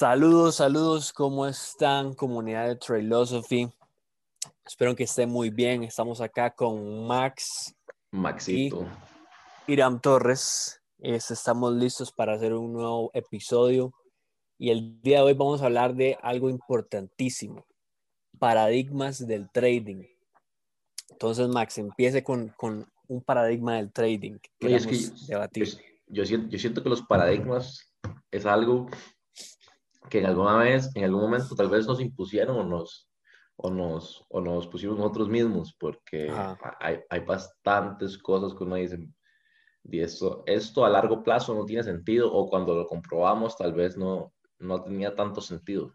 Saludos, saludos, ¿cómo están, comunidad de Trailosophy? Espero que estén muy bien. Estamos acá con Max. Maxito. Y Iram Torres. estamos listos para hacer un nuevo episodio. Y el día de hoy vamos a hablar de algo importantísimo: paradigmas del trading. Entonces, Max, empiece con, un paradigma del trading que es que debatir. yo, siento, yo siento que los paradigmas es algo que en alguna vez, en algún momento tal vez nos impusieron o nos, o nos, o nos pusimos nosotros mismos, porque hay, hay, bastantes cosas que uno dice, y esto, esto a largo plazo no tiene sentido, o cuando lo comprobamos tal vez no, no tenía tanto sentido.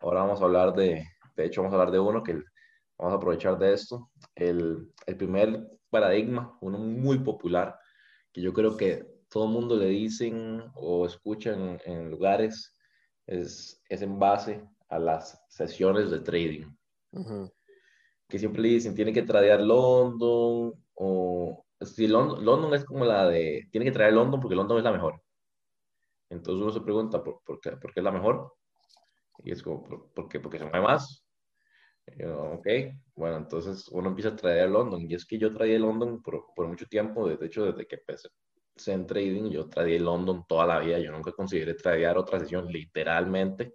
Ahora vamos a hablar de, de hecho vamos a hablar de uno que vamos a aprovechar de esto. El, el primer paradigma, uno muy popular, que yo creo que todo el mundo le dicen o escuchan en lugares, es, es en base a las sesiones de trading. Que siempre le dicen, tiene que tradear London, o si London, London, es como la de, tiene que traer London porque London es la mejor. Entonces uno se pregunta, ¿por, por, qué, por qué, es la mejor? Y es como, ¿por, qué? Porque se mueve más. ok, bueno, entonces uno empieza a traer London. Y es que yo traía London por, por mucho tiempo, de hecho, desde que empecé, en trading, yo tradeé London toda la vida, yo nunca consideré tradear otra sesión, literalmente,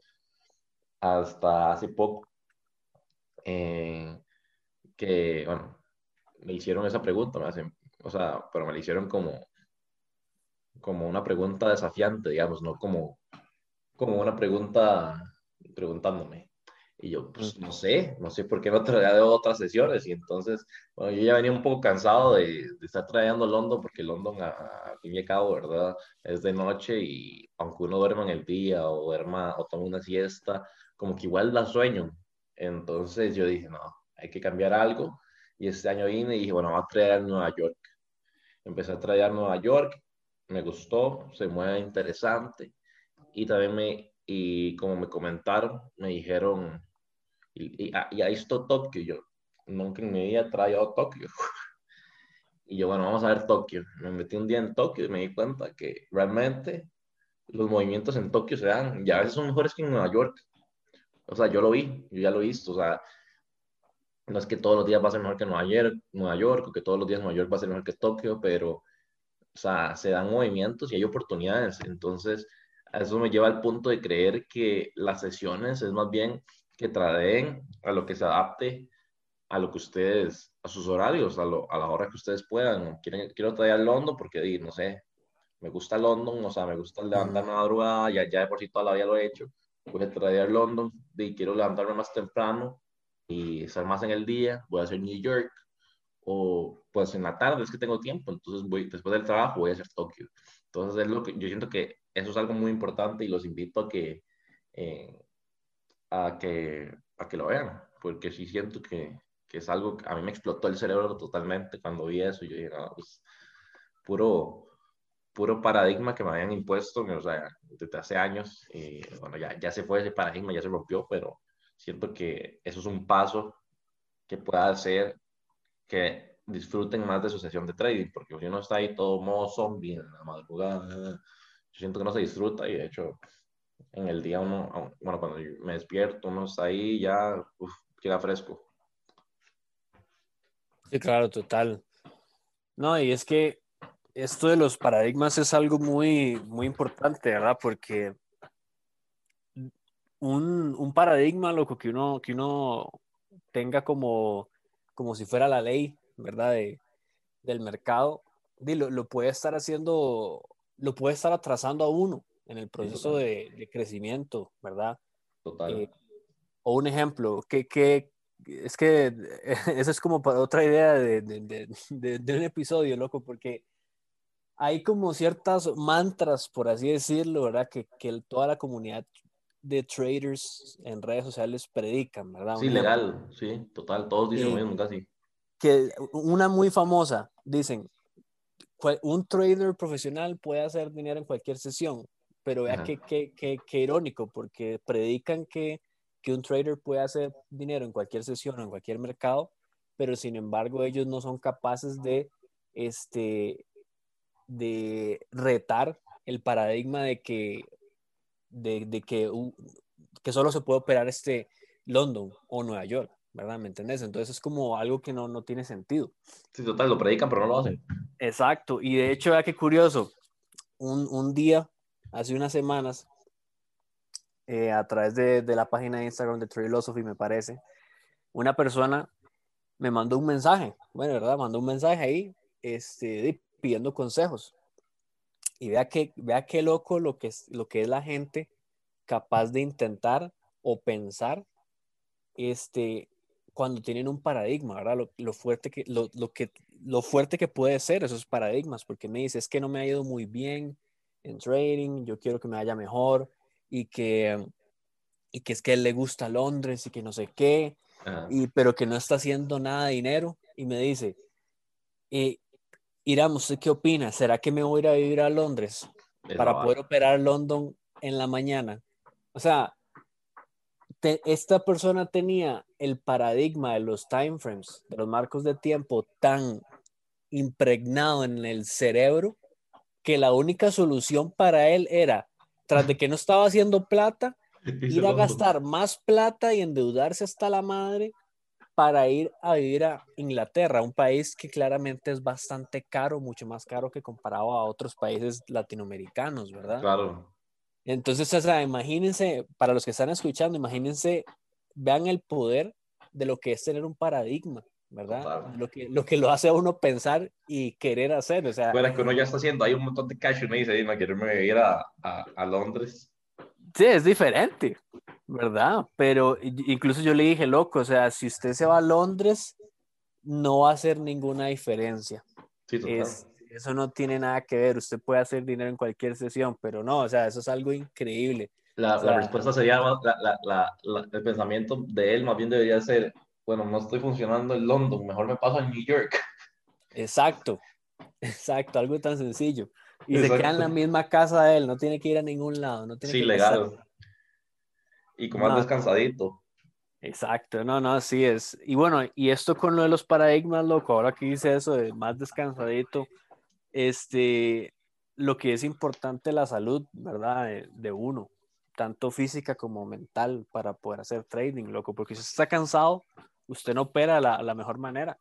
hasta hace poco, eh, que, bueno, me hicieron esa pregunta, me hacen, o sea, pero me la hicieron como, como una pregunta desafiante, digamos, no como, como una pregunta preguntándome. Y yo, pues no sé, no sé por qué no traía de otras sesiones. Y entonces, bueno, yo ya venía un poco cansado de, de estar trayendo London, porque London, a, fin y al cabo, ¿verdad? Es de noche y aunque uno duerma en el día o duerma o tome una siesta, como que igual da sueño. Entonces yo dije, no, hay que cambiar algo. Y este año vine y dije, bueno, vamos a traer a Nueva York. Empecé a traer a Nueva York, me gustó, se mueve interesante. Y también me, y como me comentaron, me dijeron, y ahí está Tokio. Yo nunca en mi vida he traído Tokio. y yo, bueno, vamos a ver Tokio. Me metí un día en Tokio y me di cuenta que realmente los movimientos en Tokio se dan, y a veces son mejores que en Nueva York. O sea, yo lo vi, yo ya lo he visto. O sea, no es que todos los días va a ser mejor que Nueva York, Nueva York o que todos los días Nueva York va a ser mejor que Tokio, pero, o sea, se dan movimientos y hay oportunidades. Entonces, eso me lleva al punto de creer que las sesiones es más bien que tradeen a lo que se adapte a lo que ustedes, a sus horarios, a, lo, a la hora que ustedes puedan. Quieren, quiero traer London porque, no sé, me gusta London, o sea, me gusta levantarme a madrugada, ya, ya de por sí toda la vida lo he hecho. Voy a traer London y quiero levantarme más temprano y estar más en el día. Voy a hacer New York o pues en la tarde es que tengo tiempo, entonces voy, después del trabajo voy a hacer Tokio. Entonces es lo que yo siento que eso es algo muy importante y los invito a que, eh, a que, a que lo vean, porque sí siento que, que, es algo que a mí me explotó el cerebro totalmente cuando vi eso. Yo dije, no, pues, puro, puro paradigma que me habían impuesto, o sea, desde hace años. Y bueno, ya, ya se fue ese paradigma, ya se rompió, pero siento que eso es un paso que pueda hacer que disfruten más de su sesión de trading, porque si uno está ahí todo modo zombie en la madrugada, yo siento que no se disfruta y de hecho en el día uno, bueno, cuando me despierto, uno está ahí ya, queda fresco. Sí, claro, total. No, y es que esto de los paradigmas es algo muy, muy importante, ¿verdad? Porque un, un paradigma, loco, que uno, que uno tenga como, como si fuera la ley, ¿verdad? De, del mercado, lo, lo puede estar haciendo lo puede estar atrasando a uno en el proceso de, crecimiento, ¿verdad? Total. Eh, o un ejemplo, que, que es que eso es como para otra idea de, de, de, un episodio, loco, porque hay como ciertas mantras, por así decirlo, ¿verdad? Que, que toda la comunidad de traders en redes sociales predican, ¿verdad? Sí, legal, sí, total, todos dicen lo mismo casi. Que una muy famosa, dicen, un trader profesional puede hacer dinero en cualquier sesión, pero vea qué, qué, qué, irónico, porque predican que, que un trader puede hacer dinero en cualquier sesión o en cualquier mercado, pero sin embargo ellos no son capaces de, este, de retar el paradigma de que, de, que, que solo se puede operar este London o Nueva York, ¿verdad? ¿Me entendés? Entonces es como algo que no, no tiene sentido. Sí, total, lo predican, pero no lo hacen. Exacto, y de hecho, vea qué curioso, un, un día, hace unas semanas, eh, a través de, la página de Instagram de Philosophy, me parece, una persona me mandó un mensaje, bueno, ¿verdad? Mandó un mensaje ahí, este, pidiendo consejos. Y vea que, vea qué loco lo que, es, lo que es la gente capaz de intentar o pensar este, cuando tienen un paradigma, ¿verdad? Lo, lo fuerte que, lo, lo, que, lo fuerte que puede ser esos paradigmas, porque me dice, es que no me ha ido muy bien en trading, yo quiero que me vaya mejor y que, y que es que él le gusta Londres y que no sé qué, y, pero que no está haciendo nada de dinero. Y me dice, eh, Irán, ¿usted qué opina? ¿Será que me voy a ir a vivir a Londres para poder operar London en la mañana? O sea, esta persona tenía el paradigma de los time frames, de los marcos de tiempo tan impregnado en el cerebro que la única solución para él era, tras de que no estaba haciendo plata, ir a gastar más plata y endeudarse hasta la madre para ir a vivir a Inglaterra, un país que claramente es bastante caro, mucho más caro que comparado a otros países latinoamericanos, ¿verdad? Claro. Entonces, o sea, imagínense, para los que están escuchando, imagínense, vean el poder de lo que es tener un paradigma, ¿verdad? Lo que, lo que lo hace a uno pensar y querer hacer, o sea... Bueno, que uno ya está haciendo, hay un montón de cash y me dice, Dime, quiero ir a, a, a Londres. Sí, es diferente, ¿verdad? Pero incluso yo le dije, loco, o sea, si usted se va a Londres, no va a hacer ninguna diferencia. Sí, total eso no tiene nada que ver. Usted puede hacer dinero en cualquier sesión, pero no, o sea, eso es algo increíble. La, la respuesta sería, la, el pensamiento de él más bien debería ser, bueno, no estoy funcionando en London, mejor me paso a New York. Exacto, exacto, algo tan sencillo. Y se queda en la misma casa de él, no tiene que ir a ningún lado. No tiene sí, legal. Y como más descansadito. Exacto, no, no, así es. Y bueno, y esto con lo de los paradigmas, loco, ahora que dice eso de más descansadito, este, lo que es importante la salud, ¿verdad? De, uno, tanto física como mental, para poder hacer trading, loco, porque si está cansado, usted no opera la, la mejor manera.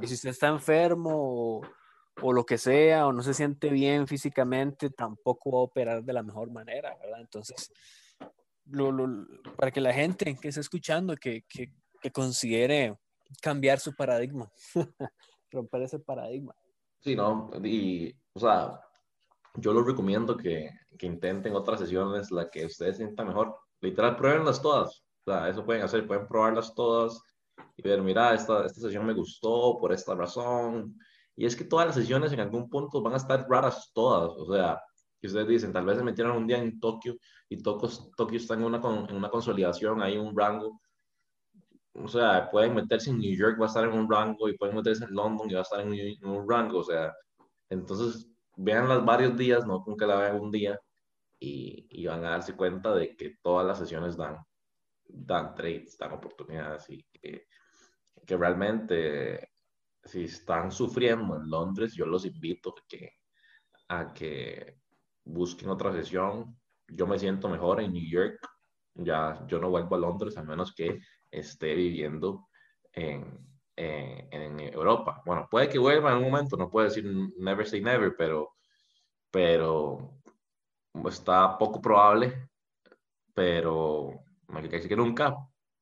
Y si usted está enfermo o, lo que sea, o no se siente bien físicamente, tampoco va a operar de la mejor manera, ¿verdad? Entonces, para que la gente que está escuchando, que, que, que considere cambiar su paradigma, romper ese paradigma. Sí, no, y, o sea, yo les recomiendo que, que intenten otras sesiones, la que ustedes sientan mejor. Literal, pruébenlas todas. O sea, eso pueden hacer, pueden probarlas todas y ver, mira, esta, esta sesión me gustó por esta razón. Y es que todas las sesiones en algún punto van a estar raras todas. O sea, que ustedes dicen, tal vez se metieron un día en Tokio y Tokio, Tokio está en una, en una consolidación, hay un rango o sea, pueden meterse en New York, va a estar en un rango, y pueden meterse en London y va a estar en, un rango, o sea, entonces vean las varios días, no con que la vean un día, y, y, van a darse cuenta de que todas las sesiones dan, dan trades, dan oportunidades, y que, que realmente, si están sufriendo en Londres, yo los invito a que, busquen otra sesión. Yo me siento mejor en New York, ya yo no vuelvo a Londres, a menos que esté viviendo en, en, Europa. Bueno, puede que vuelva en un momento, no puedo decir never say never, pero, pero está poco probable, pero no hay que decir que nunca,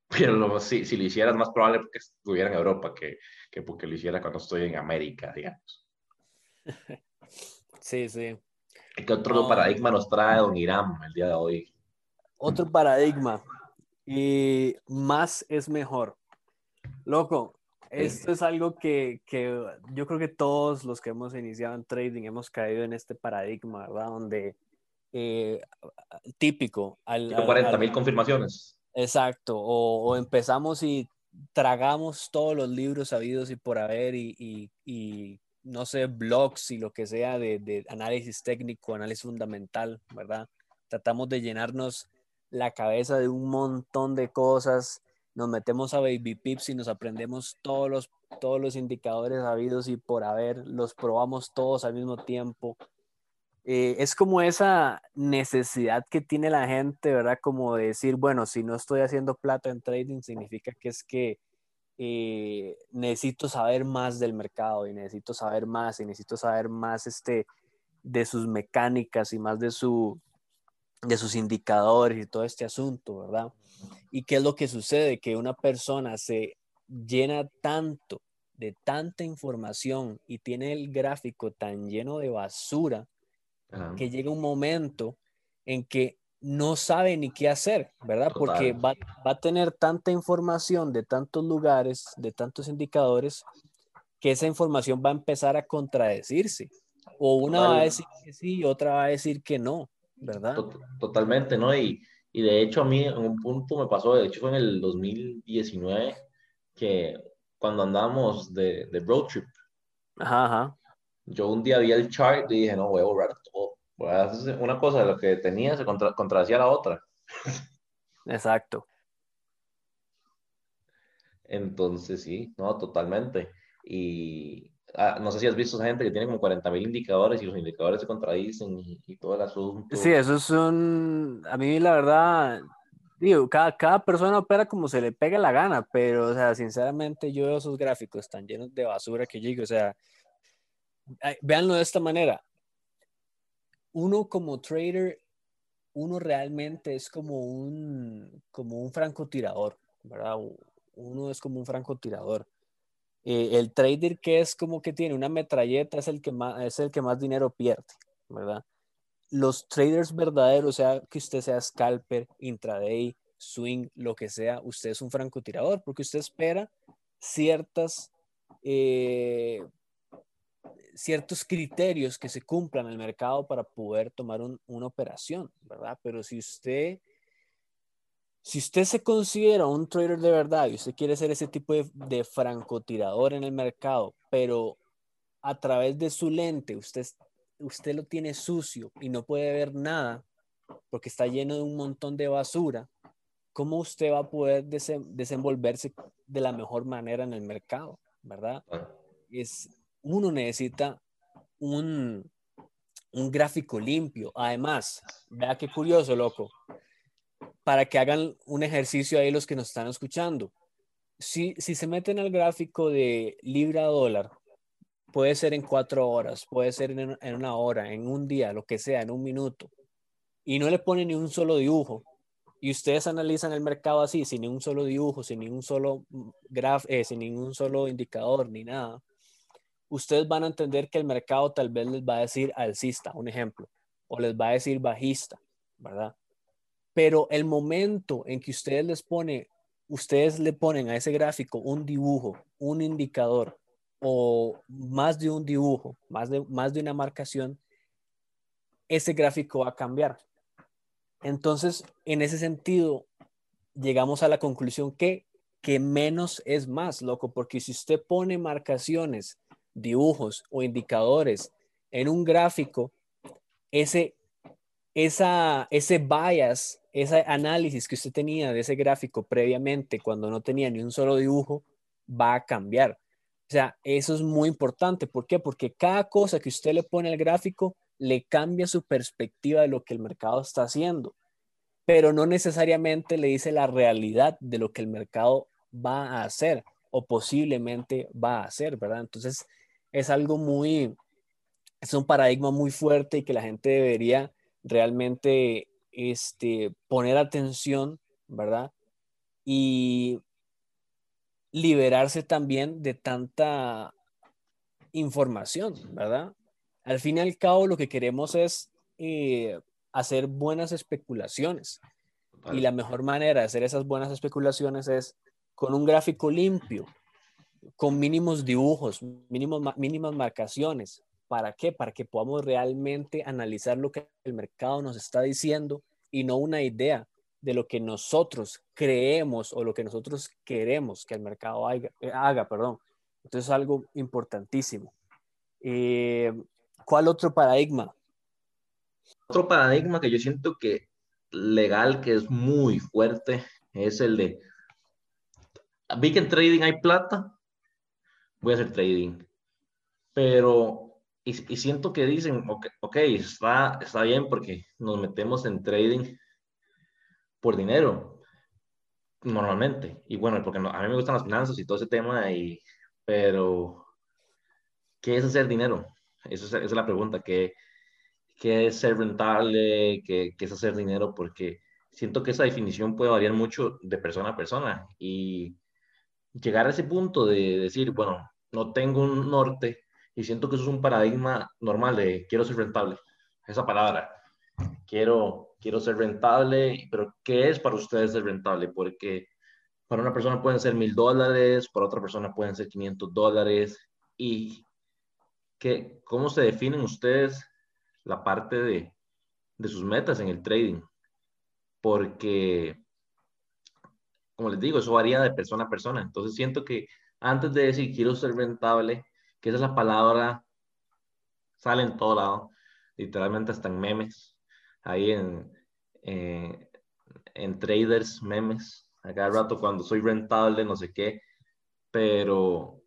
pero si, si lo hiciera es más probable porque estuviera en Europa que, que porque lo hiciera cuando estoy en América, digamos. Sí, sí. ¿Qué otro paradigma nos trae Don Irán el día de hoy? Otro paradigma y más es mejor. Loco, esto es algo que, que, yo creo que todos los que hemos iniciado en trading hemos caído en este paradigma, ¿verdad? Donde eh, típico. Al, 40 mil confirmaciones. Exacto, o, empezamos y tragamos todos los libros sabidos y por haber y, y, y no sé, blogs y lo que sea de, de análisis técnico, análisis fundamental, ¿verdad? Tratamos de llenarnos la cabeza de un montón de cosas, nos metemos a Baby Pips y nos aprendemos todos los, todos los indicadores habidos y por haber, los probamos todos al mismo tiempo. Eh, es como esa necesidad que tiene la gente, ¿verdad? Como de decir, bueno, si no estoy haciendo plata en trading, significa que es que eh, necesito saber más del mercado y necesito saber más y necesito saber más este, de sus mecánicas y más de, su, de sus indicadores y todo este asunto, ¿verdad? ¿Y qué es lo que sucede? Que una persona se llena tanto de tanta información y tiene el gráfico tan lleno de basura que llega un momento en que no sabe ni qué hacer, ¿verdad? Porque va, a tener tanta información de tantos lugares, de tantos indicadores, que esa información va a empezar a contradecirse. O una va a decir que sí y otra va a decir que no, ¿verdad? Totalmente, ¿no? Y, y de hecho a mí en un punto me pasó, de hecho fue en el 2019, que cuando andamos de, de road trip, ajá, ajá. yo un día vi el chart y dije, no, voy a borrar. Una cosa de lo que tenía se contra, contradecía la otra. Exacto. Entonces, sí, no, totalmente. Y ah, no sé si has visto esa gente que tiene como 40 mil indicadores y los indicadores se contradicen y, y, todo el asunto. Sí, eso es un. A mí, la verdad, digo, cada, cada persona opera como se le pegue la gana, pero, o sea, sinceramente yo veo esos gráficos tan llenos de basura que yo digo, o sea, véanlo de esta manera. Uno como trader, uno realmente es como un, como un francotirador, ¿verdad? Uno es como un francotirador. Eh, el trader que es como que tiene una metralleta es el que más, es el que más dinero pierde, ¿verdad? los traders verdaderos, sea, que usted sea scalper, intraday, swing, lo que sea, usted es un francotirador porque usted espera ciertas, eh, ciertos criterios que se cumplan en el mercado para poder tomar una operación, ¿verdad? Pero si usted, si usted se considera un trader de verdad y usted quiere ser ese tipo de, de francotirador en el mercado, pero a través de su lente usted usted lo tiene sucio y no puede ver nada porque está lleno de un montón de basura, ¿cómo usted va a poder desenvolverse de la mejor manera en el mercado? ¿Verdad? Es, uno necesita un, un gráfico limpio. Además, vea qué curioso, loco, para que hagan un ejercicio ahí los que nos están escuchando. Si, si se meten al gráfico de libra dólar, Puede ser en cuatro horas, puede ser en, una hora, en un día, lo que sea, en un minuto. Y no le pone ni un solo dibujo. Y ustedes analizan el mercado así, sin ningún solo dibujo, sin ningún solo graf, eh, sin ningún solo indicador ni nada. Ustedes van a entender que el mercado tal vez les va a decir alcista, un ejemplo, o les va a decir bajista, ¿verdad? Pero el momento en que ustedes les pone, ustedes le ponen a ese gráfico un dibujo, un indicador, o más de un dibujo, más de, más de una marcación, ese gráfico va a cambiar. Entonces, en ese sentido, llegamos a la conclusión que, que menos es más, loco, porque si usted pone marcaciones, dibujos o indicadores en un gráfico, ese, esa, ese bias, ese análisis que usted tenía de ese gráfico previamente cuando no tenía ni un solo dibujo, va a cambiar. O sea, eso es muy importante. ¿Por qué? Porque cada cosa que usted le pone al gráfico le cambia su perspectiva de lo que el mercado está haciendo, pero no necesariamente le dice la realidad de lo que el mercado va a hacer o posiblemente va a hacer, ¿verdad? Entonces, es algo muy, es un paradigma muy fuerte y que la gente debería realmente este, poner atención, ¿verdad? Y liberarse también de tanta información, ¿verdad? Al fin y al cabo lo que queremos es eh, hacer buenas especulaciones. Y la mejor manera de hacer esas buenas especulaciones es con un gráfico limpio, con mínimos dibujos, mínimos, mínimas marcaciones. ¿Para qué? Para que podamos realmente analizar lo que el mercado nos está diciendo y no una idea de lo que nosotros creemos o lo que nosotros queremos que el mercado haga, eh, haga perdón. Entonces es algo importantísimo. Eh, ¿Cuál otro paradigma? Otro paradigma que yo siento que legal, que es muy fuerte, es el de, vi que en trading hay plata, voy a hacer trading. Pero y, siento que dicen, ok, está, está bien porque nos metemos en trading por dinero, normalmente. Y bueno, porque a mí me gustan las finanzas y todo ese tema, y, pero ¿qué es hacer dinero? Esa es, la pregunta, ¿qué, ¿qué, es ser rentable? ¿Qué, ¿Qué es hacer dinero? Porque siento que esa definición puede variar mucho de persona a persona y llegar a ese punto de decir, bueno, no tengo un norte y siento que eso es un paradigma normal de quiero ser rentable, esa palabra, quiero, quiero ser rentable, pero ¿qué es para ustedes ser rentable? Porque para una persona pueden ser mil dólares, para otra persona pueden ser 500 dólares y ¿qué, ¿cómo se definen ustedes la parte de, de sus metas en el trading? Porque como les digo, eso varía de persona a persona. Entonces siento que antes de decir quiero ser rentable, que esa es la palabra, sale en todo lado, literalmente hasta en memes, ahí en, eh, en traders, memes, a cada rato cuando soy rentable, no sé qué, pero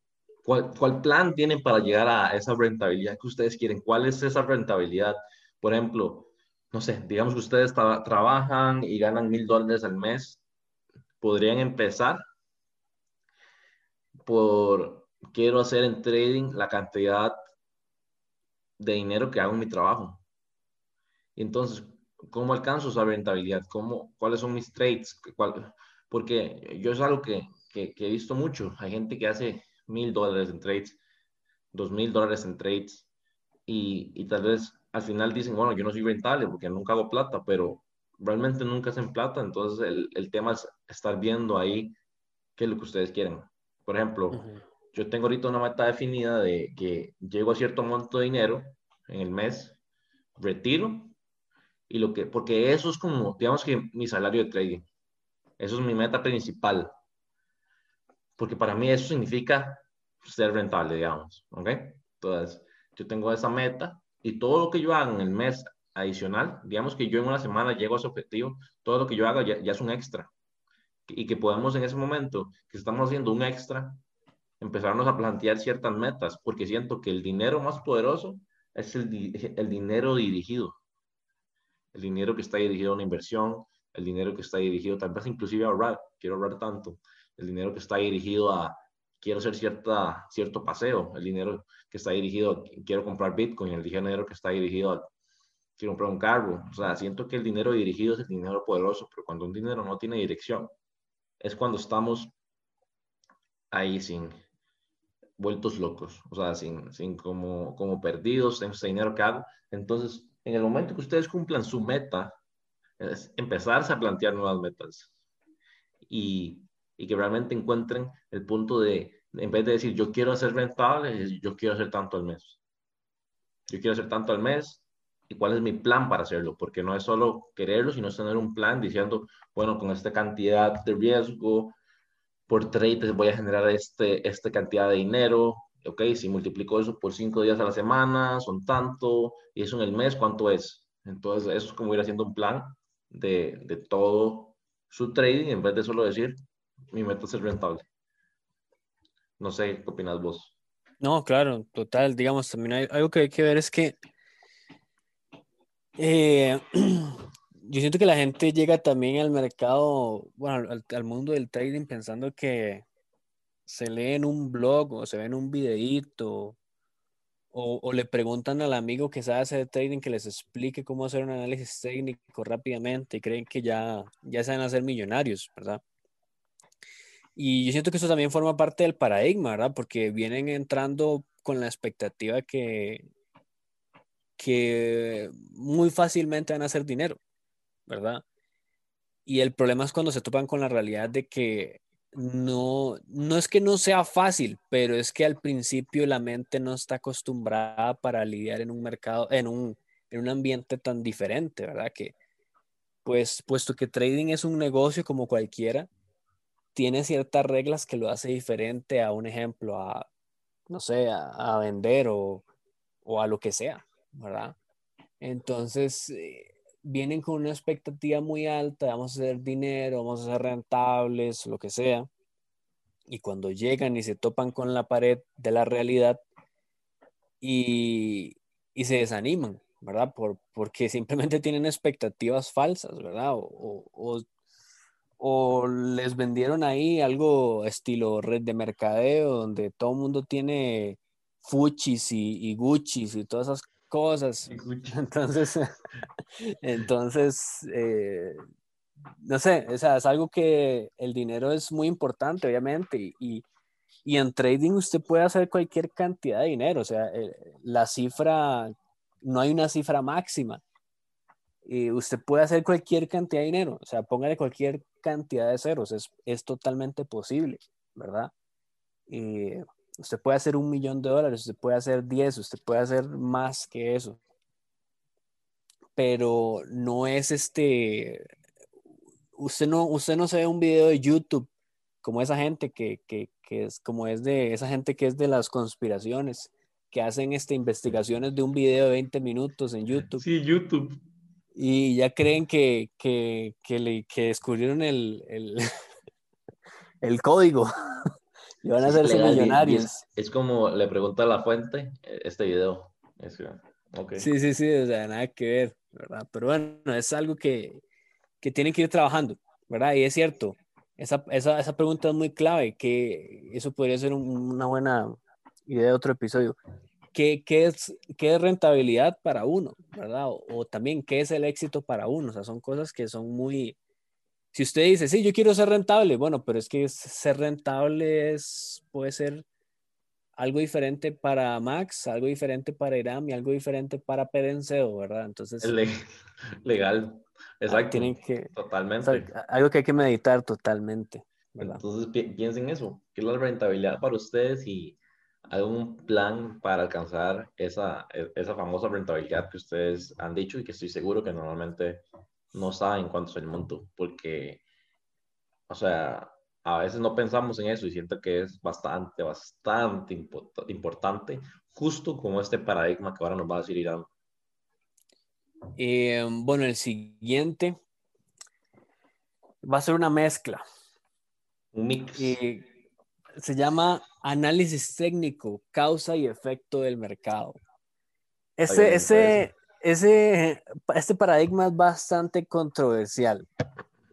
¿cuál, ¿cuál plan tienen para llegar a esa rentabilidad que ustedes quieren? ¿Cuál es esa rentabilidad? Por ejemplo, no sé, digamos que ustedes trabajan y ganan mil dólares al mes podrían empezar por, quiero hacer en trading la cantidad de dinero que hago en mi trabajo. Y entonces, ¿cómo alcanzo esa rentabilidad? ¿Cómo, ¿Cuáles son mis trades? porque yo es algo que, que, he visto mucho. Hay gente que hace mil dólares en trades, dos mil dólares en trades, y, y tal vez al final dicen, bueno, yo no soy rentable porque nunca hago plata, pero realmente nunca hacen plata, entonces el, el, tema es estar viendo ahí qué es lo que ustedes quieren. Por ejemplo, yo tengo ahorita una meta definida de que llego a cierto monto de dinero en el mes, retiro, y lo que, porque eso es como, digamos que mi salario de trading, eso es mi meta principal, porque para mí eso significa ser rentable, digamos, ¿ok? Entonces, yo tengo esa meta y todo lo que yo haga en el mes adicional, digamos que yo en una semana llego a ese objetivo, todo lo que yo haga ya, es un extra. Y que podamos en ese momento que estamos haciendo un extra, empezarnos a plantear ciertas metas, porque siento que el dinero más poderoso es el, el dinero dirigido. El dinero que está dirigido a una inversión, el dinero que está dirigido tal vez inclusive a ahorrar, quiero ahorrar tanto, el dinero que está dirigido a quiero hacer cierta, cierto paseo, el dinero que está dirigido a quiero comprar Bitcoin, el dinero que está dirigido a quiero comprar un carro. O sea, siento que el dinero dirigido es el dinero poderoso, pero cuando un dinero no tiene dirección, es cuando estamos ahí sin vueltos locos, o sea, sin, sin como, como perdidos en ese dinero que hago. Entonces, en el momento que ustedes cumplan su meta, es empezarse a plantear nuevas metas y, y que realmente encuentren el punto de, en vez de decir yo quiero hacer rentable, yo quiero hacer tanto al mes. Yo quiero hacer tanto al mes y cuál es mi plan para hacerlo, porque no es solo quererlo, sino es tener un plan diciendo, bueno, con esta cantidad de riesgo por trade voy a generar este, esta cantidad de dinero, ok, si multiplico eso por cinco días a la semana, son tanto, y eso en el mes, ¿cuánto es? Entonces, eso es como ir haciendo un plan de, de todo su trading, en vez de solo decir, mi meta es ser rentable. No sé, ¿qué opinas vos? No, claro, total. Digamos, también hay, algo que hay que ver es que eh, yo siento que la gente llega también al mercado, bueno, al, mundo del trading pensando que se lee en un blog o se ve en un videíto o, o, le preguntan al amigo que sabe hacer trading que les explique cómo hacer un análisis técnico rápidamente y creen que ya, ya saben hacer millonarios, ¿verdad? Y yo siento que eso también forma parte del paradigma, ¿verdad? Porque vienen entrando con la expectativa que que muy fácilmente van a hacer dinero, ¿verdad? Y el problema es cuando se topan con la realidad de que no, no es que no sea fácil, pero es que al principio la mente no está acostumbrada para lidiar en un mercado, en un, en un ambiente tan diferente, ¿verdad? Que, pues, puesto que trading es un negocio como cualquiera, tiene ciertas reglas que lo hace diferente a un ejemplo, a, no sé, a, vender o, o a lo que sea. ¿Verdad? Entonces, eh, vienen con una expectativa muy alta, vamos a hacer dinero, vamos a ser rentables, lo que sea. Y cuando llegan y se topan con la pared de la realidad, y, y se desaniman, ¿verdad? Por, porque simplemente tienen expectativas falsas, ¿verdad? O, o, o, les vendieron ahí algo estilo red de mercadeo, donde todo el mundo tiene Fuchis y, y Gucci's y todas esas cosas. Entonces, entonces eh, no sé, o sea, es algo que el dinero es muy importante, obviamente, y, y en trading usted puede hacer cualquier cantidad de dinero, o sea, eh, la cifra, no hay una cifra máxima. Y usted puede hacer cualquier cantidad de dinero, o sea, póngale cualquier cantidad de ceros, es, es totalmente posible, ¿verdad? Y usted puede hacer un millón de dólares, usted puede hacer 10, usted puede hacer más que eso. Pero no es este, usted no, usted no se ve un video de YouTube como esa gente que, que, que, es como es de esa gente que es de las conspiraciones, que hacen este, investigaciones de un video de 20 minutos en YouTube. Sí, YouTube. Y ya creen que, que, que, le, que descubrieron el, el, el código y van a hacerse millonarios. Es, como le pregunta a la fuente eh, este video. Sí, sí, sí, o sea, nada que ver, ¿verdad? Pero bueno, es algo que, que tienen que ir trabajando, ¿verdad? Y es cierto, esa, esa, esa pregunta es muy clave, que eso podría ser una buena idea de otro episodio. ¿Qué, qué, es, ¿Qué es rentabilidad para uno, verdad? O, también, ¿qué es el éxito para uno? O sea, son cosas que son muy... Si usted dice, sí, yo quiero ser rentable, bueno, pero es que ser rentable es, puede ser algo diferente para Max, algo diferente para Iram y algo diferente para Perenceo, ¿verdad? Entonces... Legal. Ah, Exacto. Tienen que, totalmente. algo que hay que meditar totalmente. Entonces piensen eso, ¿qué es la rentabilidad para ustedes y algún plan para alcanzar esa, e, esa famosa rentabilidad que ustedes han dicho y que estoy seguro que normalmente no saben cuánto es el monto, porque, o sea, a veces no pensamos en eso y siento que es bastante, bastante importante, justo como este paradigma que ahora nos va a decir Irán. Eh, bueno, el siguiente va a ser una mezcla. Un mix. se llama análisis técnico, causa y efecto del mercado. Ese, ese, ese, este paradigma es bastante controversial.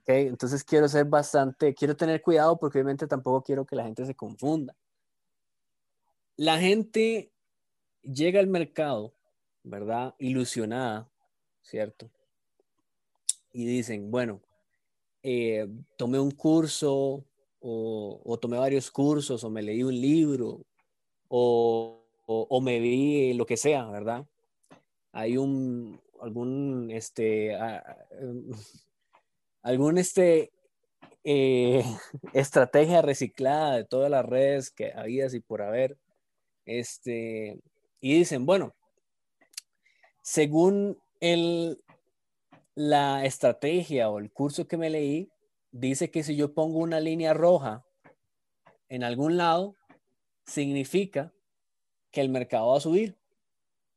¿okay? Entonces quiero ser bastante, quiero tener cuidado porque obviamente tampoco quiero que la gente se confunda. La gente llega al mercado, ¿verdad? Ilusionada ¿cierto? Y dicen, bueno, eh, tomé un curso o, tomé varios cursos o me leí un libro o, o, me vi lo que sea, ¿verdad? Hay un, algún, este, algún, este, eh, estrategia reciclada de todas las redes que había y por haber, este, y dicen, bueno, según el, la estrategia o el curso que me leí dice que si yo pongo una línea roja en algún lado, significa que el mercado va a subir.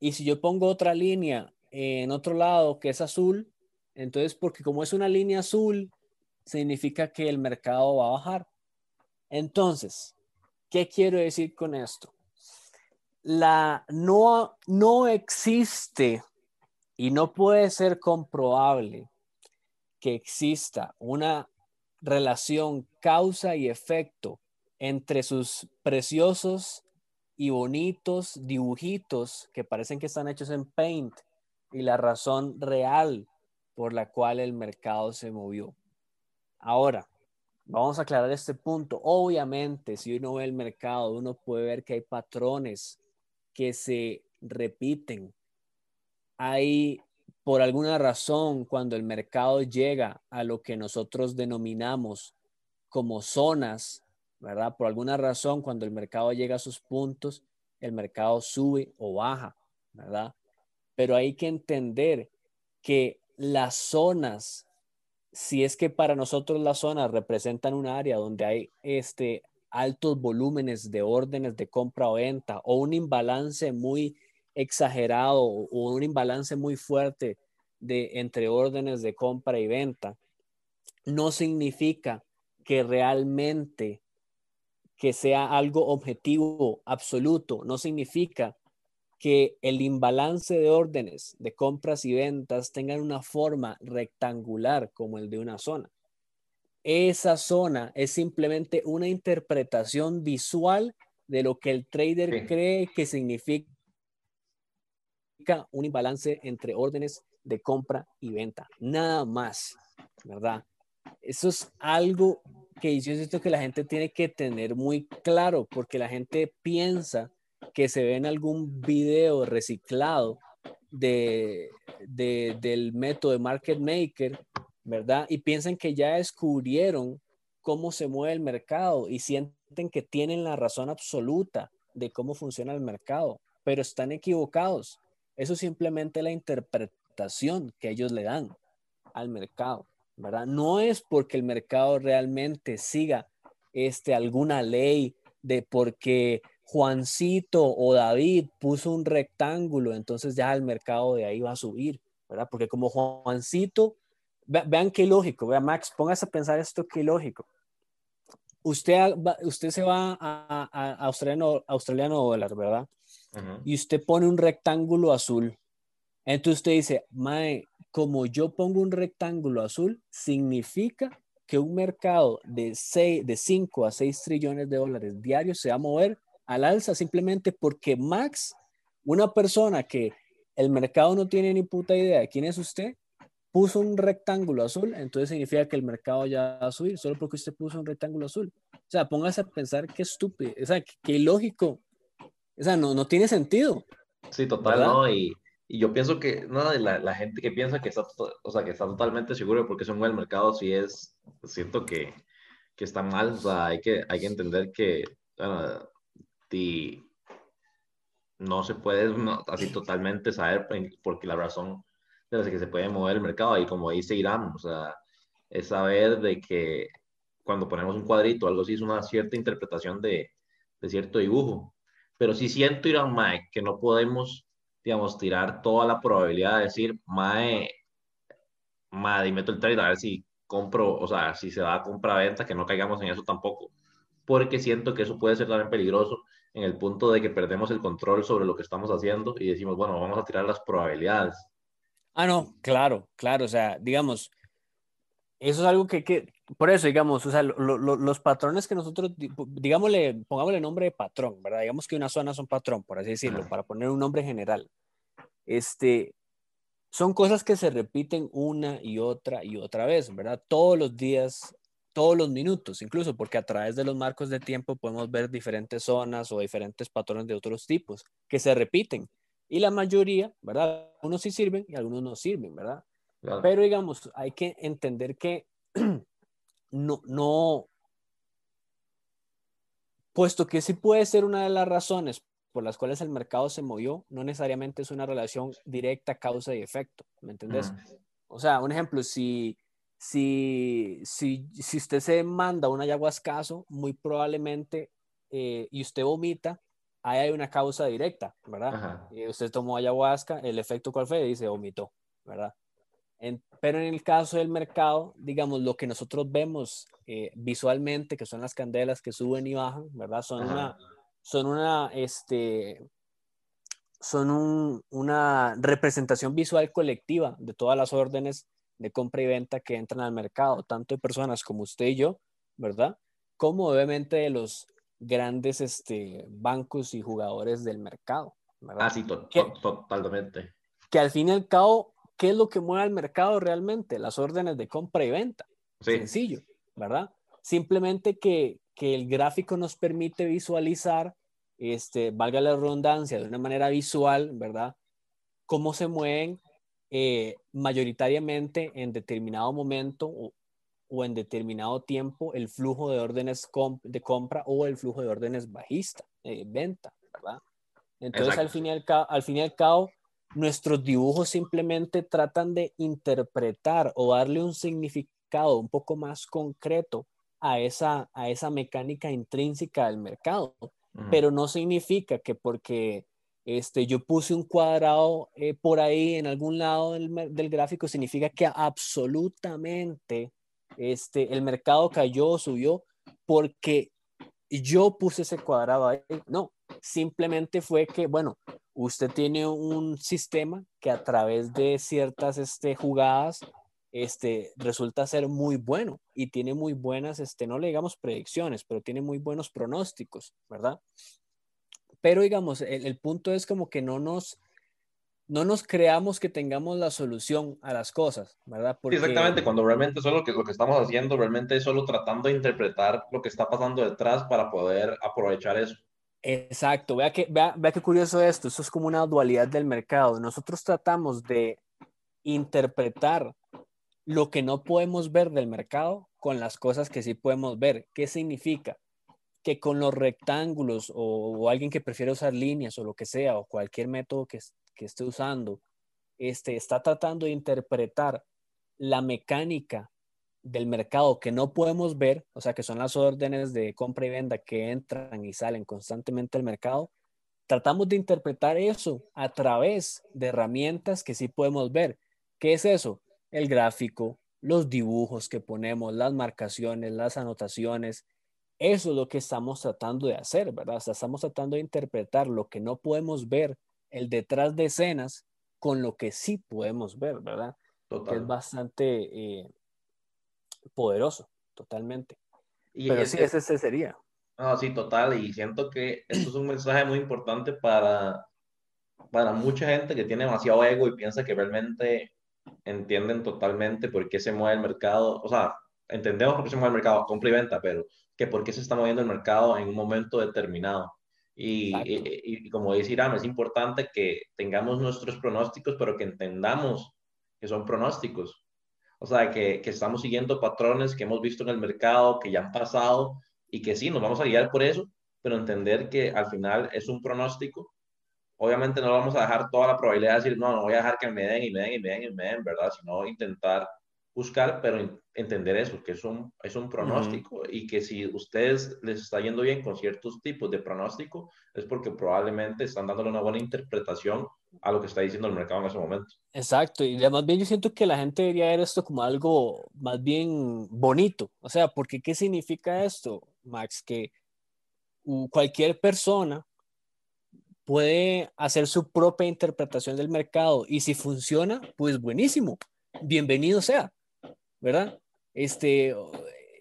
Y si yo pongo otra línea en otro lado que es azul, entonces porque como es una línea azul, significa que el mercado va a bajar. Entonces, ¿qué quiero decir con esto? La no, no existe y no puede ser comprobable que exista una relación causa y efecto entre sus preciosos y bonitos dibujitos que parecen que están hechos en Paint y la razón real por la cual el mercado se movió. Ahora, vamos a aclarar este punto. Obviamente, si uno ve el mercado, uno puede ver que hay patrones que se repiten hay por alguna razón cuando el mercado llega a lo que nosotros denominamos como zonas, ¿verdad? Por alguna razón cuando el mercado llega a sus puntos, el mercado sube o baja, ¿verdad? Pero hay que entender que las zonas, si es que para nosotros las zonas representan un área donde hay este altos volúmenes de órdenes de compra o venta o un imbalance muy exagerado o un imbalance muy fuerte de, entre órdenes de compra y venta, no significa que realmente que sea algo objetivo, absoluto, no significa que el imbalance de órdenes de compras y ventas tengan una forma rectangular como el de una zona. Esa zona es simplemente una interpretación visual de lo que el trader cree que significa un imbalance entre órdenes de compra y venta. Nada más, ¿verdad? Eso es algo que yo siento que la gente tiene que tener muy claro porque la gente piensa que se ve en algún video reciclado de, del método de market maker, ¿verdad? Y piensan que ya descubrieron cómo se mueve el mercado y sienten que tienen la razón absoluta de cómo funciona el mercado, pero están equivocados. Eso es simplemente la interpretación que ellos le dan al mercado, ¿verdad? No es porque el mercado realmente siga este, alguna ley de porque Juancito o David puso un rectángulo, entonces ya el mercado de ahí va a subir, ¿verdad? Porque como Juancito, vean qué lógico, vean Max, póngase a pensar esto qué lógico. Usted, usted se va a, a, australiano, australiano dólar, ¿verdad? Y usted pone un rectángulo azul. Entonces usted dice, Mae, como yo pongo un rectángulo azul, significa que un mercado de, 6, de 5 a 6 trillones de dólares diarios se va a mover al alza simplemente porque Max, una persona que el mercado no tiene ni puta idea de quién es usted, puso un rectángulo azul, entonces significa que el mercado ya va a subir, solo porque usted puso un rectángulo azul. O sea, póngase a pensar qué estúpido, o sea, qué ilógico. O sea, no, no tiene sentido. Sí, total, ¿no? Y, y, yo pienso que, nada, la, la, gente que piensa que está, o sea, que está totalmente seguro de por qué se mueve el mercado, sí es, siento que, que está mal, o sea, hay que, hay que entender que, uh, y no se puede así totalmente saber porque la razón de la que se puede mover el mercado y como dice Irán, o sea, es saber de que cuando ponemos un cuadrito algo así es una cierta interpretación de, de cierto dibujo. Pero sí siento, Irán, Mae, que no podemos, digamos, tirar toda la probabilidad de decir, Mae, Mae, meto el trade a ver si compro, o sea, si se va a compra-venta, que no caigamos en eso tampoco. Porque siento que eso puede ser también peligroso en el punto de que perdemos el control sobre lo que estamos haciendo y decimos, bueno, vamos a tirar las probabilidades. Ah, no, claro, claro, o sea, digamos, eso es algo que, que por eso, digamos, o sea, los patrones que nosotros, digámosle, pongámosle nombre de patrón, ¿verdad? Digamos que una zona es un patrón, por así decirlo, para poner un nombre general. Este, son cosas que se repiten una y otra y otra vez, ¿verdad? Todos los días todos los minutos, incluso porque a través de los marcos de tiempo podemos ver diferentes zonas o diferentes patrones de otros tipos que se repiten. Y la mayoría, ¿verdad? Algunos sí sirven y algunos no sirven, ¿verdad? Pero digamos, hay que entender que no, no, puesto que sí puede ser una de las razones por las cuales el mercado se movió, no necesariamente es una relación directa causa y efecto, ¿me entendés? O sea, un ejemplo, si si, si, si usted se manda un ayahuascazo, muy probablemente, eh, y usted vomita, ahí hay una causa directa, ¿verdad? Eh, usted tomó ayahuasca, el efecto cuál fue, dice vomitó, ¿verdad? Pero en el caso del mercado, digamos, lo que nosotros vemos eh, visualmente, que son las candelas que suben y bajan, ¿verdad? Son una, son una, este, son un, una representación visual colectiva de todas las órdenes de compra y venta que entran al mercado, tanto de personas como usted y yo, ¿verdad? Como obviamente de los grandes este, bancos y jugadores del mercado. ¿verdad? Ah, sí, totalmente. Que al fin y al cabo, ¿qué es lo que mueve al mercado realmente? Las órdenes de compra y venta. Sencillo, ¿verdad? Simplemente que, que el gráfico nos permite visualizar, este, valga la redundancia, de una manera visual, ¿verdad? Cómo se mueven eh, mayoritariamente en determinado momento o, en determinado tiempo el flujo de órdenes de compra o el flujo de órdenes bajista, de venta, ¿verdad? Entonces, al fin, y al, al fin y al cabo, nuestros dibujos simplemente tratan de interpretar o darle un significado un poco más concreto a esa, a esa mecánica intrínseca del mercado. Pero no significa que porque este, yo puse un cuadrado eh, por ahí en algún lado del, del, gráfico, significa que absolutamente este, el mercado cayó o subió porque yo puse ese cuadrado ahí. No, simplemente fue que, bueno, usted tiene un sistema que a través de ciertas este, jugadas este, resulta ser muy bueno y tiene muy buenas, este, no le digamos predicciones, pero tiene muy buenos pronósticos, ¿verdad? Pero digamos, el, punto es como que no nos, no nos creamos que tengamos la solución a las cosas, ¿verdad? exactamente, cuando realmente solo lo que, lo que estamos haciendo, realmente es solo tratando de interpretar lo que está pasando detrás para poder aprovechar eso. Exacto, vea que, vea, vea qué curioso esto, eso es como una dualidad del mercado. Nosotros tratamos de interpretar lo que no podemos ver del mercado con las cosas que sí podemos ver. ¿Qué significa? Que con los rectángulos o, alguien que prefiere usar líneas o lo que sea, o cualquier método que, que esté usando, este, está tratando de interpretar la mecánica del mercado que no podemos ver, o sea, que son las órdenes de compra y venta que entran y salen constantemente al mercado, tratamos de interpretar eso a través de herramientas que sí podemos ver. ¿Qué es eso? El gráfico, los dibujos que ponemos, las marcaciones, las anotaciones. Eso es lo que estamos tratando de hacer, ¿verdad? O sea, estamos tratando de interpretar lo que no podemos ver, el detrás de escenas, con lo que sí podemos ver, ¿verdad? Que es bastante eh, poderoso, totalmente. Y Pero sí, ese, sería. Ah, sí, total. Y siento que esto es un mensaje muy importante para, para mucha gente que tiene demasiado ego y piensa que realmente entienden totalmente por qué se mueve el mercado. O sea, entendemos por qué se mueve el mercado, compra y venta, pero que por qué se está moviendo el mercado en un momento determinado. Y, y, como dice Irán, es importante que tengamos nuestros pronósticos, pero que entendamos que son pronósticos. O sea, que, que, estamos siguiendo patrones que hemos visto en el mercado, que ya han pasado y que sí, nos vamos a guiar por eso, pero entender que al final es un pronóstico. Obviamente no vamos a dejar toda la probabilidad de decir, no, no voy a dejar que me den y me den y me den y me den, ¿verdad? Sino intentar buscar, pero entender eso, que es un, es un pronóstico y que si ustedes les está yendo bien con ciertos tipos de pronóstico, es porque probablemente están dándole una buena interpretación a lo que está diciendo el mercado en ese momento. Exacto, y además bien yo siento que la gente debería ver esto como algo más bien bonito, o sea, porque ¿qué significa esto, Max? Que cualquier persona puede hacer su propia interpretación del mercado y si funciona, pues buenísimo, bienvenido sea, ¿verdad? Este,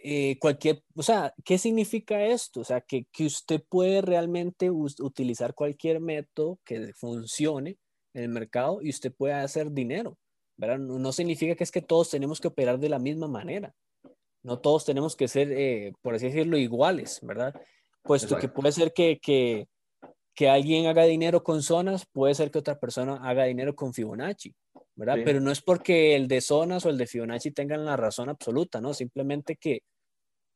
eh, cualquier, o sea, ¿qué significa esto? O sea, que, que usted puede realmente utilizar cualquier método que funcione en el mercado y usted puede hacer dinero, ¿verdad? No, significa que es que todos tenemos que operar de la misma manera. No todos tenemos que ser, eh, por así decirlo, iguales, ¿verdad? Puesto que puede ser que, que, que, alguien haga dinero con zonas, puede ser que otra persona haga dinero con Fibonacci, ¿verdad? Pero no es porque el de zonas o el de Fibonacci tengan la razón absoluta, ¿no? Simplemente que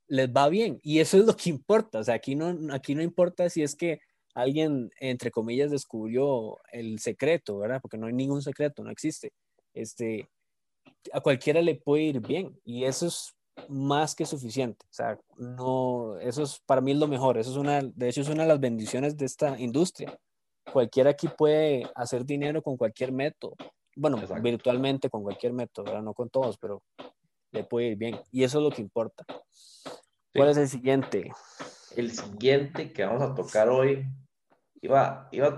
les va bien y eso es lo que importa. O sea, aquí no, aquí no importa si es que alguien, entre comillas, descubrió el secreto, ¿verdad? Porque no hay ningún secreto, no existe. Este, a cualquiera le puede ir bien y eso es más que suficiente. O sea, no, eso es para mí es lo mejor. Eso es una, de hecho, es una de las bendiciones de esta industria. Cualquiera aquí puede hacer dinero con cualquier método. Bueno, virtualmente con cualquier método, ¿verdad? No con todos, pero le puede ir bien. Y eso es lo que importa. ¿Cuál es el siguiente? El siguiente que vamos a tocar hoy, iba, iba a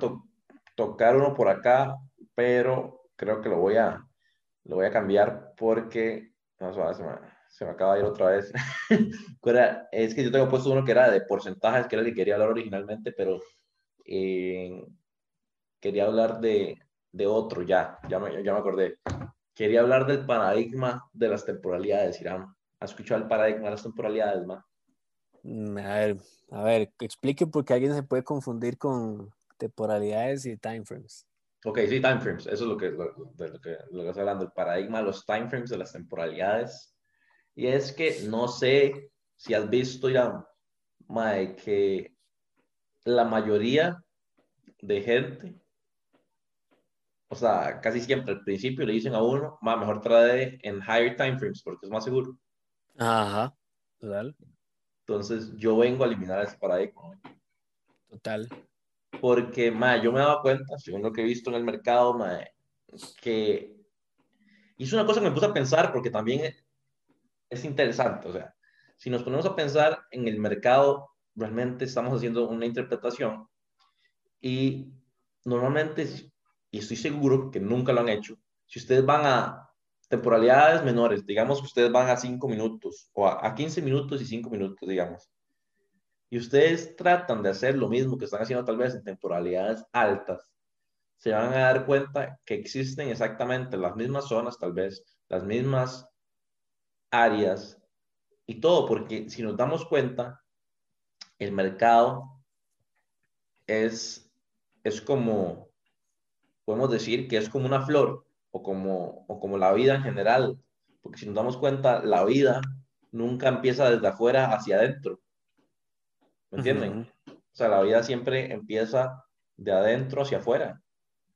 tocar uno por acá, pero creo que lo voy a, lo voy a cambiar porque no, se, me, se, me, acaba de ir otra vez. es que yo tengo puesto uno que era de porcentajes, que era el que quería hablar originalmente, pero eh, quería hablar de, de otro ya, ya me, ya me acordé. Quería hablar del paradigma de las temporalidades, Irán. ¿Has escuchado el paradigma de las temporalidades, ma? Mm, a ver, a ver, explique porque alguien se puede confundir con temporalidades y timeframes. Ok, sí, timeframes, eso es lo que, lo, de lo que, lo que estoy hablando, el paradigma de los timeframes de las temporalidades. Y es que no sé si has visto ya, Mae, que la mayoría de gente o sea, casi siempre al principio le dicen a uno, más mejor trae en higher time frames porque es más seguro. Ajá, total. Entonces yo vengo a eliminar ese paradigma. Total. Porque, ma, yo me he dado cuenta, según lo que he visto en el mercado, ma, que es una cosa que me puse a pensar porque también es interesante. O sea, si nos ponemos a pensar en el mercado, realmente estamos haciendo una interpretación y normalmente, y estoy seguro que nunca lo han hecho, si ustedes van a temporalidades menores, digamos que ustedes van a 5 minutos o a, 15 minutos y 5 minutos, digamos, y ustedes tratan de hacer lo mismo que están haciendo tal vez en temporalidades altas, se van a dar cuenta que existen exactamente las mismas zonas, tal vez las mismas áreas y todo, porque si nos damos cuenta, el mercado es, es como, podemos decir que es como una flor o como, o como la vida en general, porque si nos damos cuenta, la vida nunca empieza desde afuera hacia adentro. ¿Me entienden? O sea, la vida siempre empieza de adentro hacia afuera.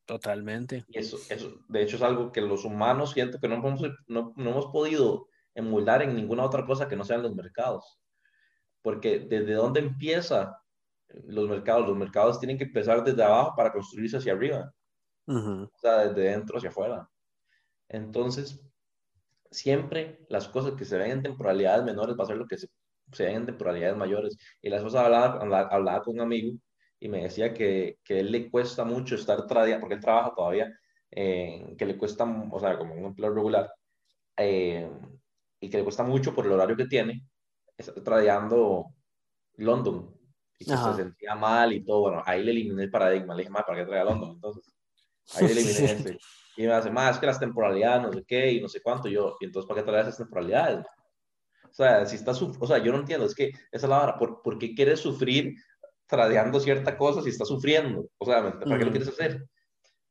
Totalmente. Y eso, eso, de hecho, es algo que los humanos siento que no hemos, no, no hemos podido emular en ninguna otra cosa que no sean los mercados. Porque desde dónde empieza los mercados, los mercados tienen que empezar desde abajo para construirse hacia arriba. O sea, desde dentro hacia afuera. Entonces, siempre las cosas que se ven en temporalidades menores va a ser lo que se, se ven en temporalidades mayores. Y la esposa hablaba, hablaba, con un amigo y me decía que, que él le cuesta mucho estar porque él trabaja todavía, que le cuesta, o sea, como un empleo regular, eh, y que le cuesta mucho por el horario que tiene, está tradeando London y que se sentía mal y todo. Bueno, ahí le eliminé el paradigma, le dije, ¿para qué trae a London? Entonces, ahí eliminé ese. Y me hace, más es que las temporalidades, no sé qué, y no sé cuánto. yo, y entonces, ¿para qué trae esas temporalidades? O sea, si estás, o sea, yo no entiendo, es que esa es la hora, ¿por, ¿por qué quieres sufrir tradeando cierta cosa si estás sufriendo? O sea, ¿para qué lo quieres hacer?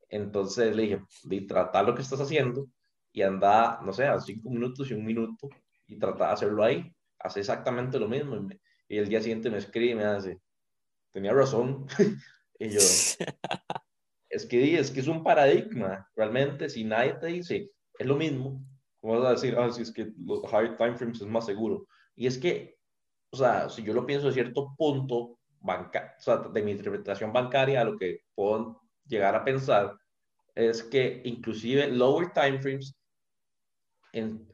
Entonces le dije, de tratar lo que estás haciendo y anda, no sé, a cinco minutos y un minuto y trata de hacerlo ahí. Hace exactamente lo mismo. Y, el día siguiente me escribe y me hace, tenía razón. y yo, es que es que es un paradigma. Realmente, si nadie te dice, es lo mismo, ¿cómo vas a decir, ah, si es que los high time frames es más seguro? Y es que, o sea, si yo lo pienso de cierto punto, banca, o sea, de mi interpretación bancaria, lo que puedo llegar a pensar es que inclusive lower time frames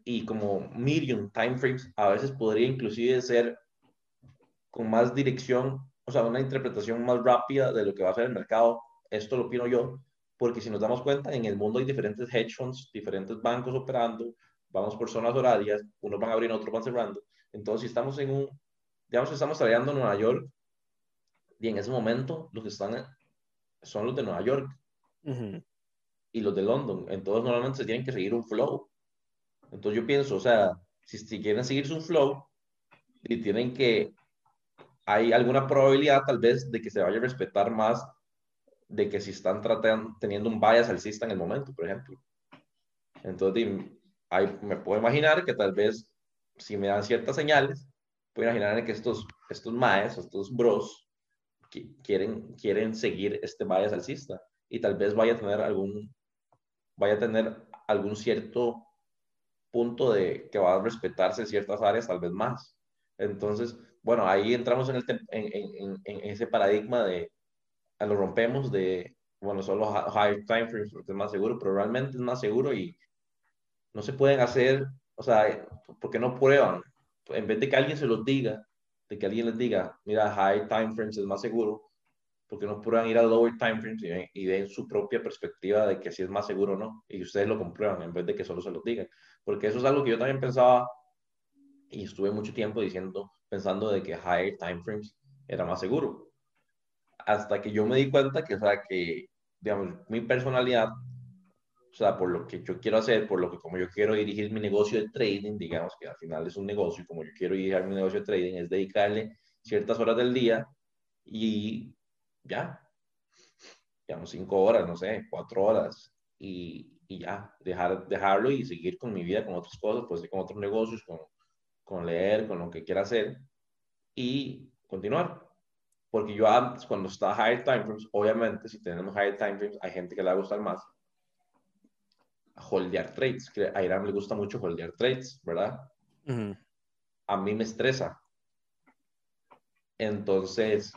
y como medium time frames a veces podría inclusive ser con más dirección, o sea, una interpretación más rápida de lo que va a ser el mercado. Esto lo opino yo, porque si nos damos cuenta, en el mundo hay diferentes hedge funds, diferentes bancos operando, vamos por zonas horarias, unos van abriendo, otros van cerrando. Entonces, si estamos en un, digamos que estamos trabajando en Nueva York, y en ese momento los que están son los de Nueva York y los de London. Entonces, normalmente se tienen que seguir un flow. Entonces yo pienso, o sea, si, si quieren seguir su flow y tienen que, hay alguna probabilidad tal vez de que se vaya a respetar más de que si están tratando, teniendo un bias alcista en el momento, por ejemplo. Entonces, ahí me puedo imaginar que tal vez si me dan ciertas señales, puedo imaginar que estos, estos maes, estos bros, quieren, quieren seguir este bias alcista y tal vez vaya a tener algún, vaya a tener algún cierto punto de que va a respetarse ciertas áreas tal vez más. Entonces, bueno, ahí entramos en, el en, en, ese paradigma de, lo rompemos de, bueno, son los high time frames porque es más seguro, pero realmente es más seguro y no se pueden hacer, o sea, porque no prueban. En vez de que alguien se los diga, de que alguien les diga, mira, high time frames es más seguro, porque no prueban ir a lower time frames y, y ven su propia perspectiva de que si es más seguro o no, y ustedes lo comprueban en vez de que solo se los digan porque eso es algo que yo también pensaba y estuve mucho tiempo diciendo, pensando de que higher time frames era más seguro. Hasta que yo me di cuenta que, o sea, que, digamos, mi personalidad, o sea, por lo que yo quiero hacer, por lo que como yo quiero dirigir mi negocio de trading, digamos que al final es un negocio, y como yo quiero dirigir mi negocio de trading, es dedicarle ciertas horas del día y ya, digamos, cinco horas, no sé, cuatro horas. Y, y ya, dejar, dejarlo y seguir con mi vida, con otras cosas, pues con otros negocios, con, con leer, con lo que quiera hacer y continuar. Porque yo antes, cuando estaba high time frames, obviamente, si tenemos high time frames, hay gente que le va a gustar más holdear trades. Que a Irán le gusta mucho holdear trades, ¿verdad? A mí me estresa. Entonces,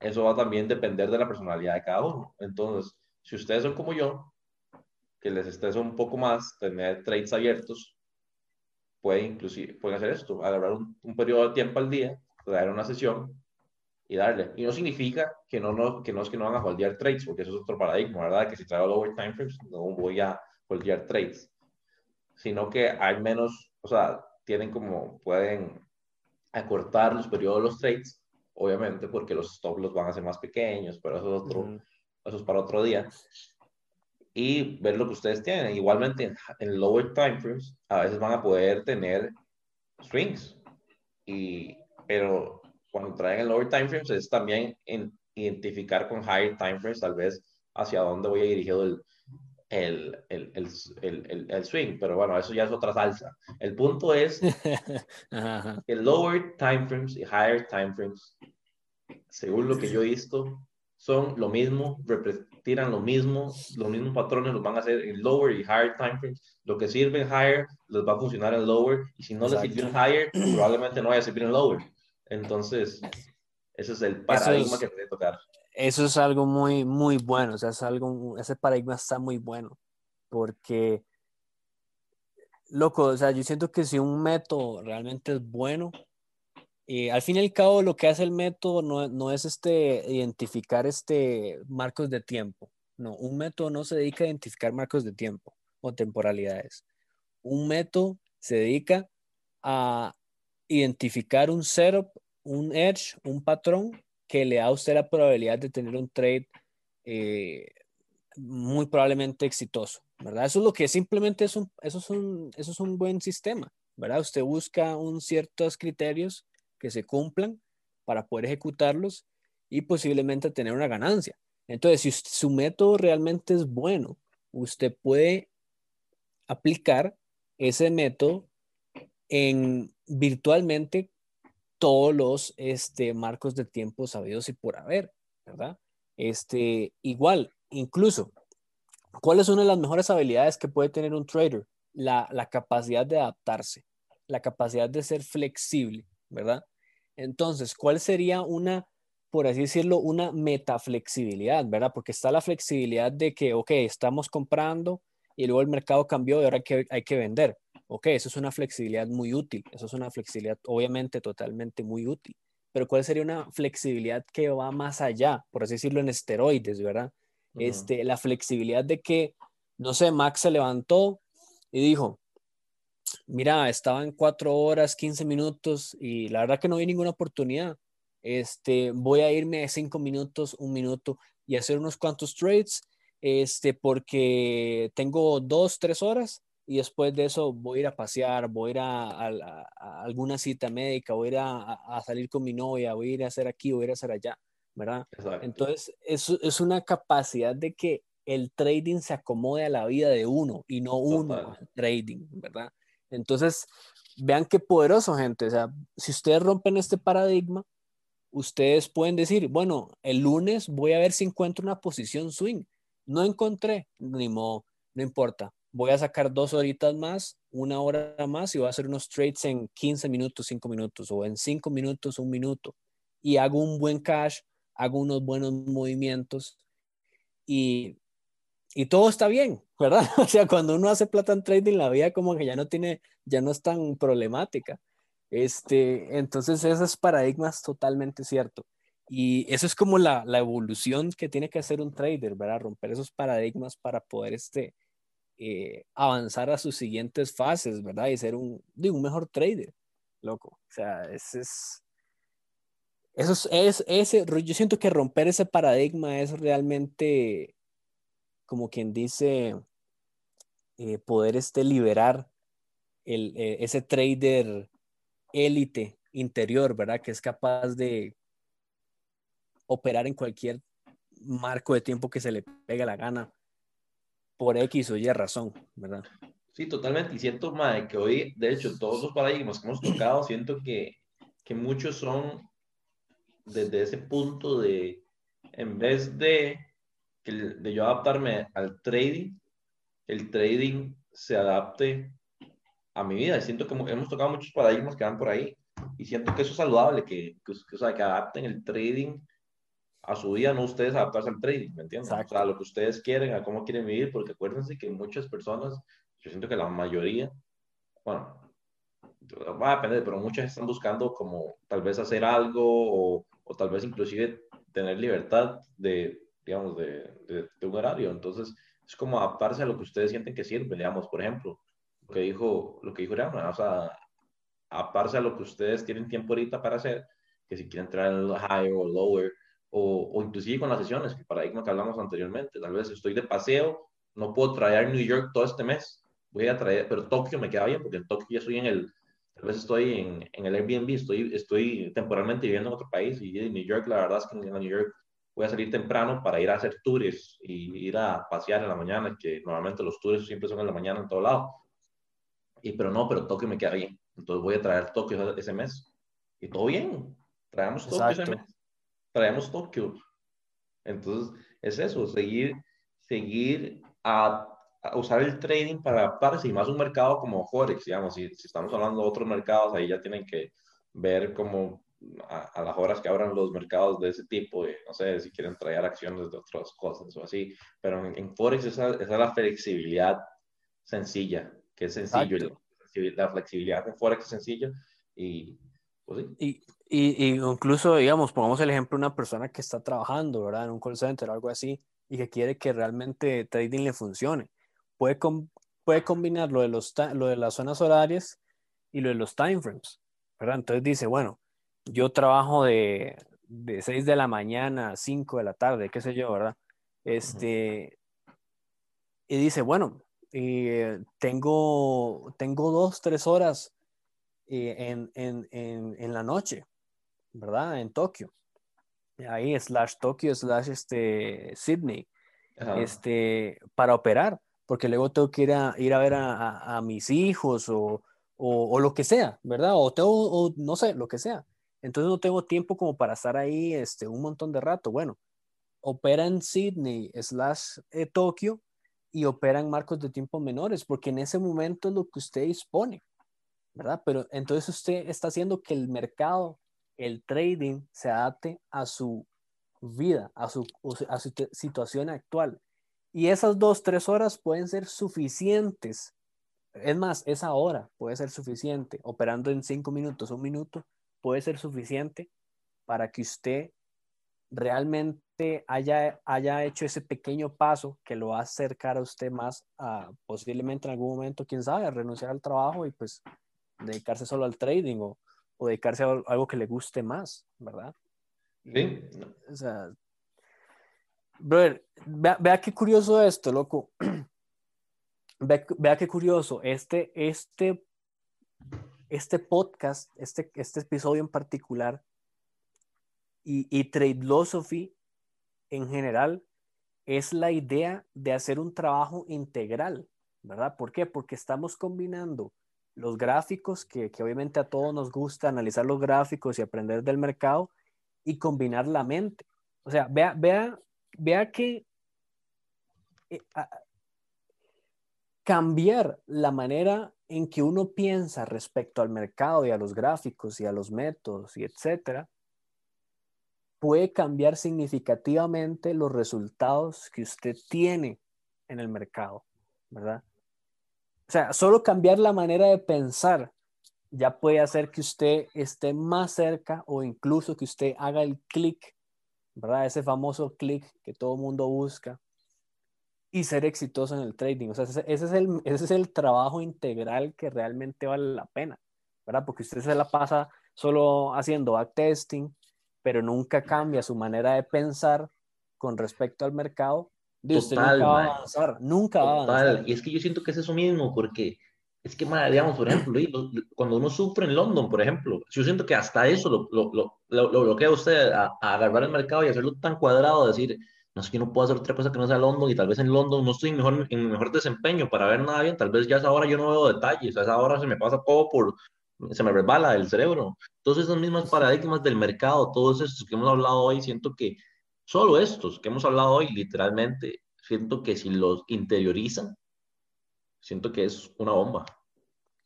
eso va también a depender de la personalidad de cada uno. Entonces, si ustedes son como yo, que les estresa un poco más tener trades abiertos, pueden inclusive pueden hacer esto, agarrar un, periodo de tiempo al día, dar una sesión y darle. Y no significa que no, no, que no es que no van a holdear trades, porque eso es otro paradigma, ¿verdad? Que si traigo lower time frames, no voy a holdear trades, sino que hay menos, o sea, tienen como, pueden acortar los periodos de los trades, obviamente, porque los stop los van a hacer más pequeños, pero eso es otro, eso es para otro día. Y ver lo que ustedes tienen. Igualmente, en, lower time frames, a veces van a poder tener swings, y, pero cuando traen el lower time frames es también en, identificar con higher time frames tal vez hacia dónde voy a dirigido el, el, el, el, el, swing, pero bueno, eso ya es otra salsa. El punto es que lower time frames y higher time frames, según lo que yo he visto, son lo mismo, tiran lo mismo, los mismos patrones los van a hacer en lower y higher time frames. Lo que sirve en higher les va a funcionar en lower y si no les sirve en higher, probablemente no vaya a servir en lower. Entonces, ese es el paradigma que puede tocar. Eso es algo muy, muy bueno. O sea, es algo, ese paradigma está muy bueno. Porque, loco, o sea, yo siento que si un método realmente es bueno, y al fin y al cabo lo que hace el método no, no es este, identificar este marcos de tiempo. No, un método no se dedica a identificar marcos de tiempo o temporalidades. Un método se dedica a identificar un setup, un edge, un patrón que le da a usted la probabilidad de tener un trade eh, muy probablemente exitoso, ¿verdad? Eso es lo que simplemente es un, eso es un, eso es un buen sistema, ¿verdad? Usted busca un ciertos criterios que se cumplan para poder ejecutarlos y posiblemente tener una ganancia. Entonces, si su método realmente es bueno, usted puede aplicar ese método en virtualmente todos los este, marcos de tiempo sabidos y por haber, ¿verdad? Este, igual, incluso, ¿cuál es una de las mejores habilidades que puede tener un trader? La, la capacidad de adaptarse, la capacidad de ser flexible, ¿verdad? Entonces, ¿cuál sería una, por así decirlo, una metaflexibilidad, ¿verdad? Porque está la flexibilidad de que, ok, estamos comprando y luego el mercado cambió y ahora que, hay que vender. Ok, eso es una flexibilidad muy útil, eso es una flexibilidad obviamente totalmente muy útil, pero ¿cuál sería una flexibilidad que va más allá, por así decirlo, en esteroides, ¿verdad? este, la flexibilidad de que, no sé, Max se levantó y dijo, mira, estaba en cuatro horas, 15 minutos y la verdad que no vi ninguna oportunidad. Este, voy a irme de cinco minutos, un minuto y hacer unos cuantos trades, este, porque tengo dos, tres horas y después de eso voy a ir a pasear, voy a ir a, alguna cita médica, voy a ir a, salir con mi novia, voy a ir a hacer aquí, voy a ir a hacer allá, ¿verdad? Entonces, eso es una capacidad de que el trading se acomode a la vida de uno y no uno al trading, ¿verdad? Entonces, vean qué poderoso, gente. O sea, si ustedes rompen este paradigma, ustedes pueden decir, bueno, el lunes voy a ver si encuentro una posición swing. No encontré, ni modo, no importa voy a sacar dos horitas más, una hora más y voy a hacer unos trades en 15 minutos, 5 minutos o en 5 minutos, un minuto. Y hago un buen cash, hago unos buenos movimientos y, y todo está bien, ¿verdad? O sea, cuando uno hace plata en trading, la vida como que ya no tiene, ya no es tan problemática. Este, entonces, ese paradigma es totalmente cierto. Y eso es como la, la, evolución que tiene que hacer un trader, ¿verdad? Romper esos paradigmas para poder este, eh, avanzar a sus siguientes fases, ¿verdad? Y ser un, un mejor trader, loco. O sea, ese es, eso es, ese, yo siento que romper ese paradigma es realmente, como quien dice, eh, poder este, liberar el, eh, ese trader élite interior, ¿verdad? Que es capaz de operar en cualquier marco de tiempo que se le pegue la gana por X o Y razón, ¿verdad? Sí, totalmente. Y siento, madre, que hoy, de hecho, todos los paradigmas que hemos tocado, siento que, que muchos son desde ese punto de, en vez de, de yo adaptarme al trading, el trading se adapte a mi vida. Siento que hemos tocado muchos paradigmas que van por ahí y siento que eso es saludable, que, que, o sea, que adapten el trading a su vida, no ustedes adaptarse al trading, ¿me entiendes? O sea, a lo que ustedes quieren, a cómo quieren vivir, porque acuérdense que muchas personas, yo siento que la mayoría, bueno, va a depender, pero muchas están buscando como tal vez hacer algo o, o tal vez inclusive tener libertad de, digamos, de, de, un horario. Entonces, es como adaptarse a lo que ustedes sienten que sirve, digamos, por ejemplo, lo que dijo, lo que dijo Rihanna, o sea, adaptarse a lo que ustedes tienen tiempo ahorita para hacer, que si quieren entrar en el higher o lower, o, o inclusive con las sesiones, que paradigma que hablamos anteriormente, tal vez estoy de paseo, no puedo traer New York todo este mes, voy a traer, pero Tokio me queda bien, porque en Tokio ya estoy en el, tal vez estoy en, en el Airbnb, estoy, estoy temporalmente viviendo en otro país, y en New York, la verdad es que en New York voy a salir temprano para ir a hacer tours y ir a pasear en la mañana, que normalmente los tours siempre son en la mañana en todo lado. Y pero no, pero Tokio me queda bien. Entonces voy a traer Tokio ese mes. Y todo bien. Traemos Tokio ese mes. Traemos Tokio. Entonces es eso, seguir, seguir a, usar el trading para adaptarse y más un mercado como Forex, digamos, si, si estamos hablando de otros mercados, ahí ya tienen que ver cómo a, las horas que abran los mercados de ese tipo, no sé, si quieren traer acciones de otras cosas o así, pero en, Forex esa, esa, es la flexibilidad sencilla, que es sencillo, la flexibilidad en Forex es sencilla y pues sí. Y, y, incluso, digamos, pongamos el ejemplo de una persona que está trabajando, ¿verdad? En un call center o algo así, y que quiere que realmente trading le funcione. Puede, puede combinar lo de, los, lo de las zonas horarias y lo de los timeframes, ¿verdad? Entonces dice, bueno, yo trabajo de, de 6 de la mañana a 5 de la tarde, qué sé yo, ¿verdad? Este, y dice, bueno, eh, tengo, tengo dos, tres horas eh, en, en, en, en, la noche, ¿verdad? En Tokio. Ahí, slash Tokio, slash este, Sydney, este, para operar, porque luego tengo que ir a, ir a ver a, a, mis hijos o, o, o, lo que sea, ¿verdad? O, tengo, o no sé, lo que sea. Entonces no tengo tiempo como para estar ahí este, un montón de rato. Bueno, opera en Sydney slash eh, Tokio y opera en marcos de tiempo menores, porque en ese momento es lo que usted dispone, ¿verdad? Pero entonces usted está haciendo que el mercado, el trading, se adapte a su vida, a su, a su situación actual. Y esas dos, tres horas pueden ser suficientes. Es más, esa hora puede ser suficiente, operando en cinco minutos, un minuto, puede ser suficiente para que usted realmente haya, haya hecho ese pequeño paso que lo va a acercar a usted más a posiblemente en algún momento, quién sabe, a renunciar al trabajo y pues dedicarse solo al trading o, o dedicarse a algo que le guste más, ¿verdad? Sí. O sea, brother, vea, vea qué curioso esto, loco. Vea, vea, qué curioso, este, este este podcast, este, este episodio en particular y, y Tradeosophy en general es la idea de hacer un trabajo integral, ¿verdad? ¿Por qué? Porque estamos combinando los gráficos, que, que, obviamente a todos nos gusta analizar los gráficos y aprender del mercado, y combinar la mente. O sea, vea, vea, vea que eh, cambiar la manera en que uno piensa respecto al mercado y a los gráficos y a los métodos y etcétera, puede cambiar significativamente los resultados que usted tiene en el mercado, ¿verdad? O sea, solo cambiar la manera de pensar ya puede hacer que usted esté más cerca o incluso que usted haga el clic, ¿verdad? Ese famoso clic que todo mundo busca y ser exitoso en el trading. O sea, ese, es el, ese es el trabajo integral que realmente vale la pena, ¿verdad? Porque usted se la pasa solo haciendo backtesting, pero nunca cambia su manera de pensar con respecto al mercado. De usted nunca va a avanzar, nunca va a avanzar. Y es que yo siento que es eso mismo, porque es que, digamos, por ejemplo, cuando uno sufre en London, por ejemplo, yo siento que hasta eso lo, lo, lo, lo bloquea usted a, a, agarrar el mercado y hacerlo tan cuadrado, decir, no es que no puedo hacer otra cosa que no sea London y tal vez en London no estoy en mejor, en mejor desempeño para ver nada bien, tal vez ya a esa hora yo no veo detalles, a esa hora se me pasa todo por, se me resbala el cerebro. Entonces esas mismas paradigmas del mercado, todos estos que hemos hablado hoy, siento que solo estos que hemos hablado hoy, literalmente, siento que si los interiorizan, siento que es una bomba.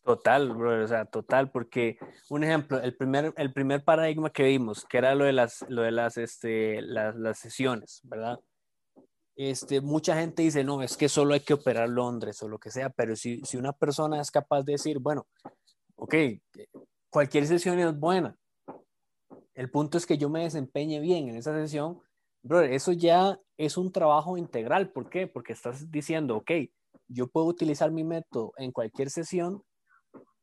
Total, bro, o sea, total, porque un ejemplo, el primer, el primer paradigma que vimos, que era lo de las, lo de las, este, las, las sesiones, ¿verdad? Este, mucha gente dice, no, es que solo hay que operar Londres o lo que sea, pero si, si una persona es capaz de decir, bueno, ok, cualquier sesión es buena, El punto es que yo me desempeñe bien en esa sesión. Bro, eso ya es un trabajo integral. ¿Por qué? Porque estás diciendo, ok, yo puedo utilizar mi método en cualquier sesión,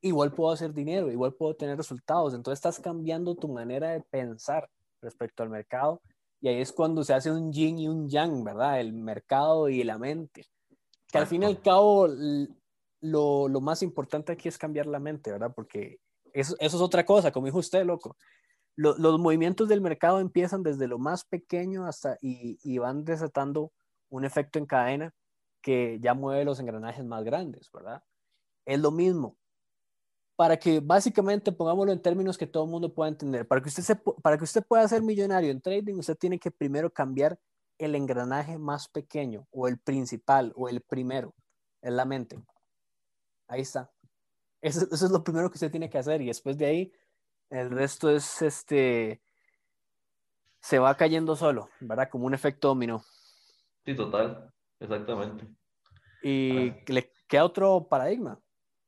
igual puedo hacer dinero, igual puedo tener resultados. Entonces estás cambiando tu manera de pensar respecto al mercado y ahí es cuando se hace un yin y un yang, ¿verdad? El mercado y la mente. Que al fin y al cabo, lo, lo más importante aquí es cambiar la mente, ¿verdad? Porque eso, eso es otra cosa, como dijo usted, loco. Los movimientos del mercado empiezan desde lo más pequeño hasta y, van desatando un efecto en cadena que ya mueve los engranajes más grandes, ¿verdad? Es lo mismo. Para que básicamente pongámoslo en términos que todo el mundo pueda entender, para que usted, para que usted pueda ser millonario en trading, usted tiene que primero cambiar el engranaje más pequeño o el principal o el primero, es la mente. Ahí está. Eso, es lo primero que usted tiene que hacer y después de ahí el resto es este se va cayendo solo, ¿verdad? Como un efecto dominó. Sí, total, exactamente. ¿Y le queda otro paradigma?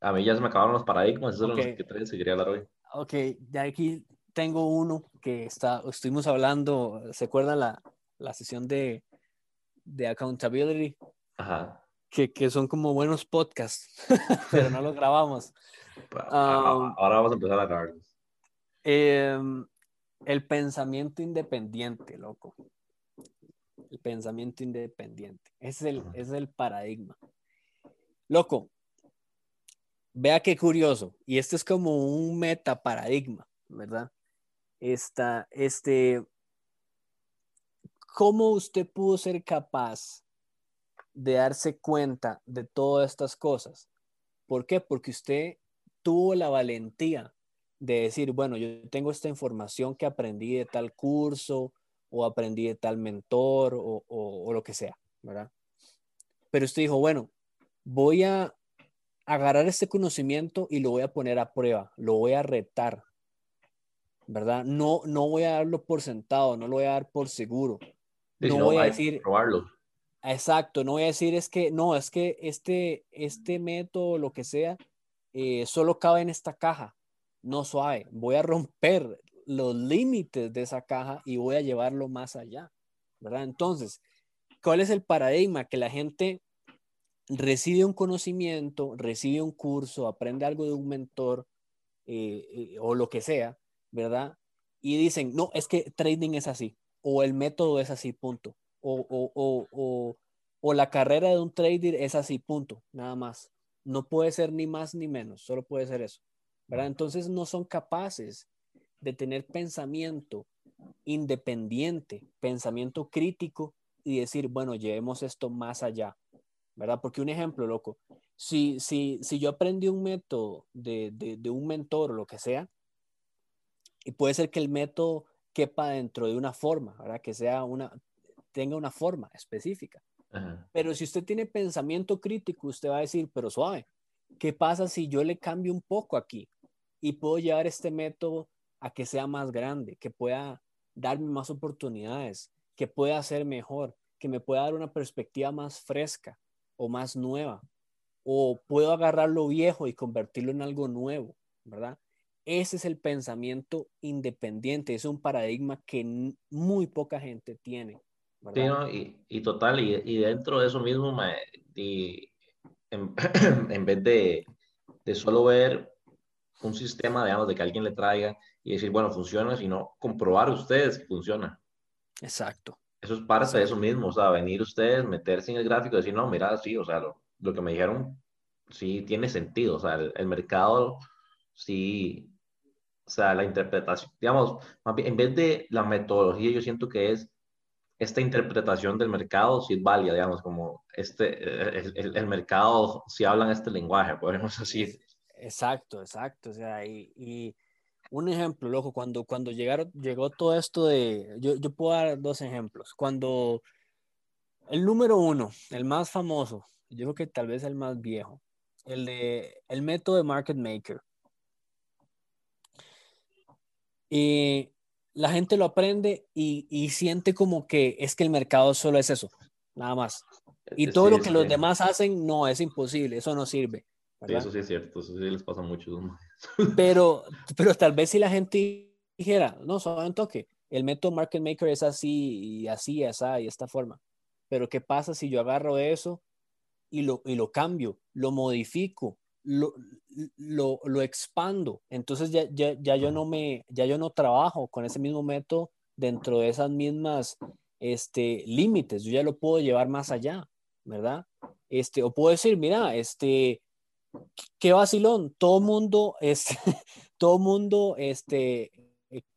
A mí ya se me acabaron los paradigmas, eso es lo que quería hablar hoy. Ok, ya aquí tengo uno que está, estuvimos hablando, ¿se acuerdan la, la sesión de, de accountability? Ajá que, son como buenos podcasts, pero no los grabamos. Ah, ahora vamos a empezar a grabarlos. Em, el pensamiento independiente, loco. El pensamiento independiente. Es el, es el paradigma. Loco, vea qué curioso. Y esto es como un meta paradigma, ¿verdad? Esta, este, ¿cómo usted pudo ser capaz de darse cuenta de todas estas cosas. ¿Por qué? Porque usted tuvo la valentía de decir, bueno, yo tengo esta información que aprendí de tal curso o aprendí de tal mentor o, lo que sea, ¿verdad? Pero usted dijo, bueno, voy a agarrar este conocimiento y lo voy a poner a prueba, lo voy a retar, ¿verdad? No, no voy a darlo por sentado, no lo voy a dar por seguro. No, voy a decir, probarlo. Exacto, no voy a decir es que, no, es que este, este método, lo que sea, eh, solo cabe en esta caja. No suave, voy a romper los límites de esa caja y voy a llevarlo más allá, ¿verdad? Entonces, ¿cuál es el paradigma? Que la gente recibe un conocimiento, recibe un curso, aprende algo de un mentor eh, eh, o lo que sea, ¿verdad? Y dicen, no, es que trading es así, o el método es así, punto o, o, la carrera de un trader es así, punto, nada más. No puede ser ni más ni menos, solo puede ser eso. ¿Verdad? Entonces no son capaces de tener pensamiento independiente, pensamiento crítico y decir, bueno, llevemos esto más allá, ¿verdad? Porque un ejemplo, loco, si, si, si yo aprendí un método de, de, de un mentor o lo que sea, y puede ser que el método quepa dentro de una forma, ¿verdad? Que sea una, tenga una forma específica. Pero si usted tiene pensamiento crítico, usted va a decir, pero suave, ¿qué pasa si yo le cambio un poco aquí y puedo llevar este método a que sea más grande, que pueda darme más oportunidades, que pueda ser mejor, que me pueda dar una perspectiva más fresca o más nueva? O puedo agarrar lo viejo y convertirlo en algo nuevo, ¿verdad? Ese es el pensamiento independiente, es un paradigma que muy poca gente tiene. Sí, no, y, y, total, y, dentro de eso mismo, y en, en, vez de, de, solo ver un sistema, digamos, de que alguien le traiga y decir, bueno, funciona, sino comprobar ustedes que funciona. Exacto. Eso es parte de eso mismo, o sea, venir ustedes, meterse en el gráfico y decir, no, mira, sí, o sea, lo, lo que me dijeron sí tiene sentido, o sea, el, el mercado sí, o sea, la interpretación, digamos, en vez de la metodología, yo siento que es esta interpretación del mercado si es válida, digamos, como este, el, el, mercado, si hablan este lenguaje, podemos decir. Exacto, exacto. O sea, y, y un ejemplo, loco, cuando, cuando llegaron, llegó todo esto de, yo, yo puedo dar dos ejemplos. Cuando el número uno, el más famoso, yo creo que tal vez el más viejo, el de el método de market maker. Y la gente lo aprende y, siente como que es que el mercado solo es eso, nada más. Y todo lo que los demás hacen, no, es imposible, eso no sirve. Sí, eso sí es cierto, eso sí les pasa mucho. Pero, pero tal vez si la gente dijera, no, solo un toque, el método market maker es así y así, así, y esta forma. Pero ¿qué pasa si yo agarro eso y lo, y lo cambio, lo modifico, lo, lo, lo expando? Entonces ya, ya, ya, yo no me, ya yo no trabajo con ese mismo método dentro de esas mismas este, límites, yo ya lo puedo llevar más allá, ¿verdad? Este, o puedo decir, mira, este, qué vacilón, todo mundo, este, todo mundo, este,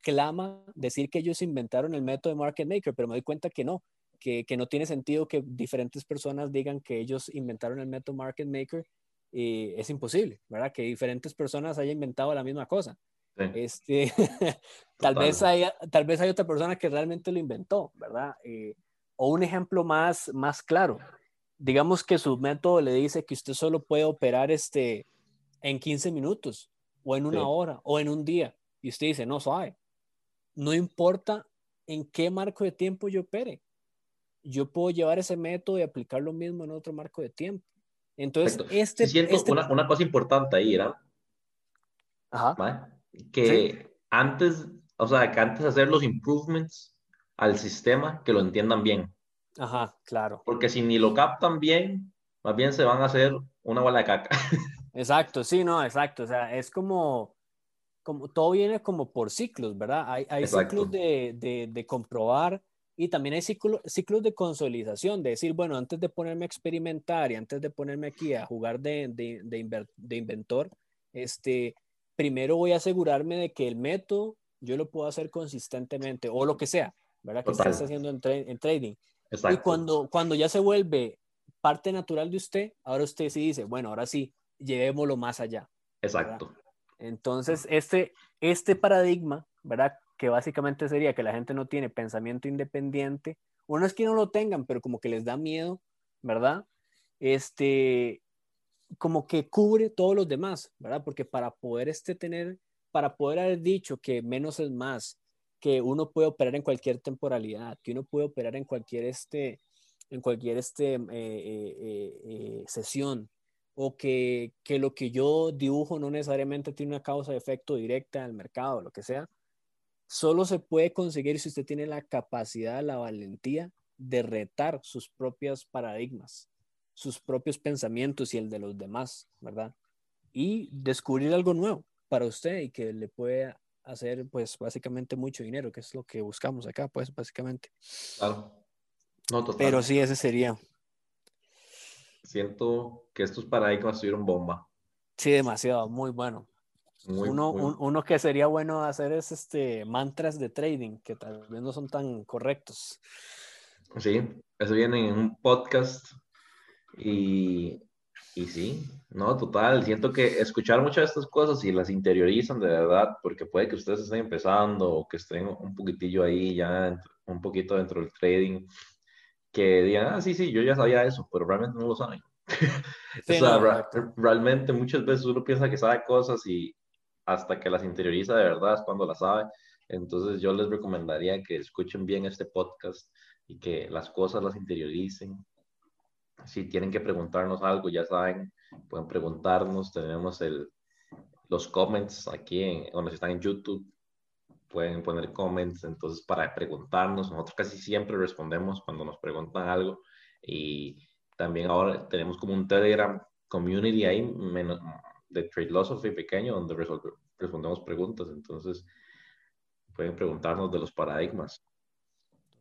clama decir que ellos inventaron el método de Market Maker, pero me doy cuenta que no, que, que no tiene sentido que diferentes personas digan que ellos inventaron el método Market Maker, y es imposible, ¿verdad? Que diferentes personas hayan inventado la misma cosa. Este, tal, vez hay, tal vez hay otra persona que realmente lo inventó, ¿verdad? Eh, o un ejemplo más, más claro, digamos que su método le dice que usted solo puede operar este, en 15 minutos, o en una hora, o en un día, y usted dice, no, sabe, no importa en qué marco de tiempo yo opere, yo puedo llevar ese método y aplicar lo mismo en otro marco de tiempo. Entonces, este, este... Una, una, cosa importante ahí, ¿verdad? Ajá que antes, o sea, que antes de hacer los improvements al sistema, que lo entiendan bien. Ajá, claro. Porque si ni lo captan bien, más bien se van a hacer una bola de caca. Exacto, sí, no, exacto. O sea, es como, como todo viene como por ciclos, ¿verdad? Hay, hay ciclos de, de, de, comprobar y también hay ciclos, ciclos de consolidación, de decir, bueno, antes de ponerme a experimentar y antes de ponerme aquí a jugar de, de inventor, este, primero voy a asegurarme de que el método yo lo puedo hacer consistentemente o lo que sea, ¿verdad? Que estés haciendo en, trading. Y cuando, cuando ya se vuelve parte natural de usted, ahora usted sí dice, bueno, ahora sí, llevémoslo más allá. Exacto. Entonces, este, este paradigma, ¿verdad? Que básicamente sería que la gente no tiene pensamiento independiente. Uno es que no lo tengan, pero como que les da miedo, ¿verdad? Este, como que cubre todos los demás, ¿verdad? Porque para poder este tener, para poder haber dicho que menos es más, que uno puede operar en cualquier temporalidad, que uno puede operar en cualquier este, en cualquier este, eh, eh, eh, sesión, o que, que, lo que yo dibujo no necesariamente tiene una causa de efecto directa al mercado, lo que sea, solo se puede conseguir si usted tiene la capacidad, la valentía de retar sus propios paradigmas sus propios pensamientos y el de los demás, ¿verdad? Y descubrir algo nuevo para usted y que le puede hacer, pues, básicamente mucho dinero, que es lo que buscamos acá, pues, básicamente. Claro. No, total. Pero sí, ese sería. Siento que estos paradigmas tuvieron bomba. Sí, demasiado, muy bueno. uno, uno que sería bueno hacer es este mantras de trading, que tal vez no son tan correctos. Sí, eso viene en un podcast y, y sí, no, total, siento que escuchar muchas de estas cosas y las interiorizan de verdad, porque puede que ustedes estén empezando o que estén un poquitillo ahí ya, un poquito dentro del trading, que digan, ah, sí, sí, yo ya sabía eso, pero realmente no lo saben. o sea, realmente muchas veces uno piensa que sabe cosas y hasta que las interioriza de verdad es cuando las sabe. Entonces yo les recomendaría que escuchen bien este podcast y que las cosas las interioricen si tienen que preguntarnos algo, ya saben, pueden preguntarnos. Tenemos el, los comments aquí, cuando están en YouTube, pueden poner comments, entonces para preguntarnos, nosotros casi siempre respondemos cuando nos preguntan algo y también ahora tenemos como un Telegram community ahí de Trade Philosophy pequeño donde respondemos preguntas, entonces pueden preguntarnos de los paradigmas.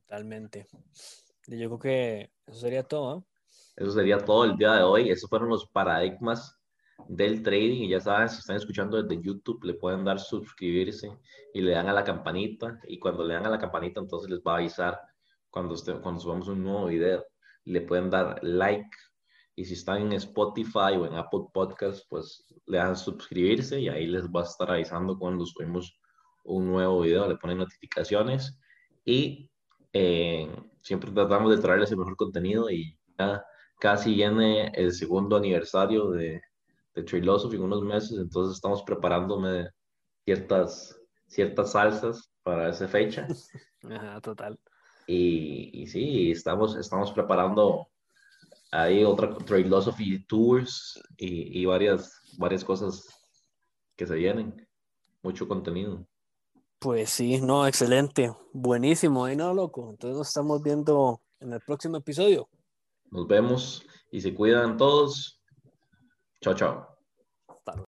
Totalmente. Yo creo que eso sería todo. Eso sería todo el día de hoy. Esos fueron los paradigmas del trading. Y ya saben, si están escuchando desde YouTube, le pueden dar suscribirse y le dan a la campanita. Y cuando le dan a la campanita, entonces les va a avisar cuando, cuando subamos un nuevo video. Le pueden dar like. Y si están en Spotify o en Apple Podcast, pues le dan suscribirse y ahí les va a estar avisando cuando subimos un nuevo video. Le ponen notificaciones y eh, siempre tratamos de traerles el mejor contenido y ya casi viene el segundo aniversario de, de Philosophy en unos meses, entonces estamos preparándome ciertas, ciertas salsas para esa fecha. Ajá, total. Y, y, sí, estamos, estamos preparando ahí otra Philosophy Tours y, y, varias, varias cosas que se vienen. Mucho contenido. Pues sí, no, excelente, buenísimo, ahí no, loco. Entonces nos estamos viendo en el próximo episodio. Nos vemos y se cuidan todos. Chao, chao.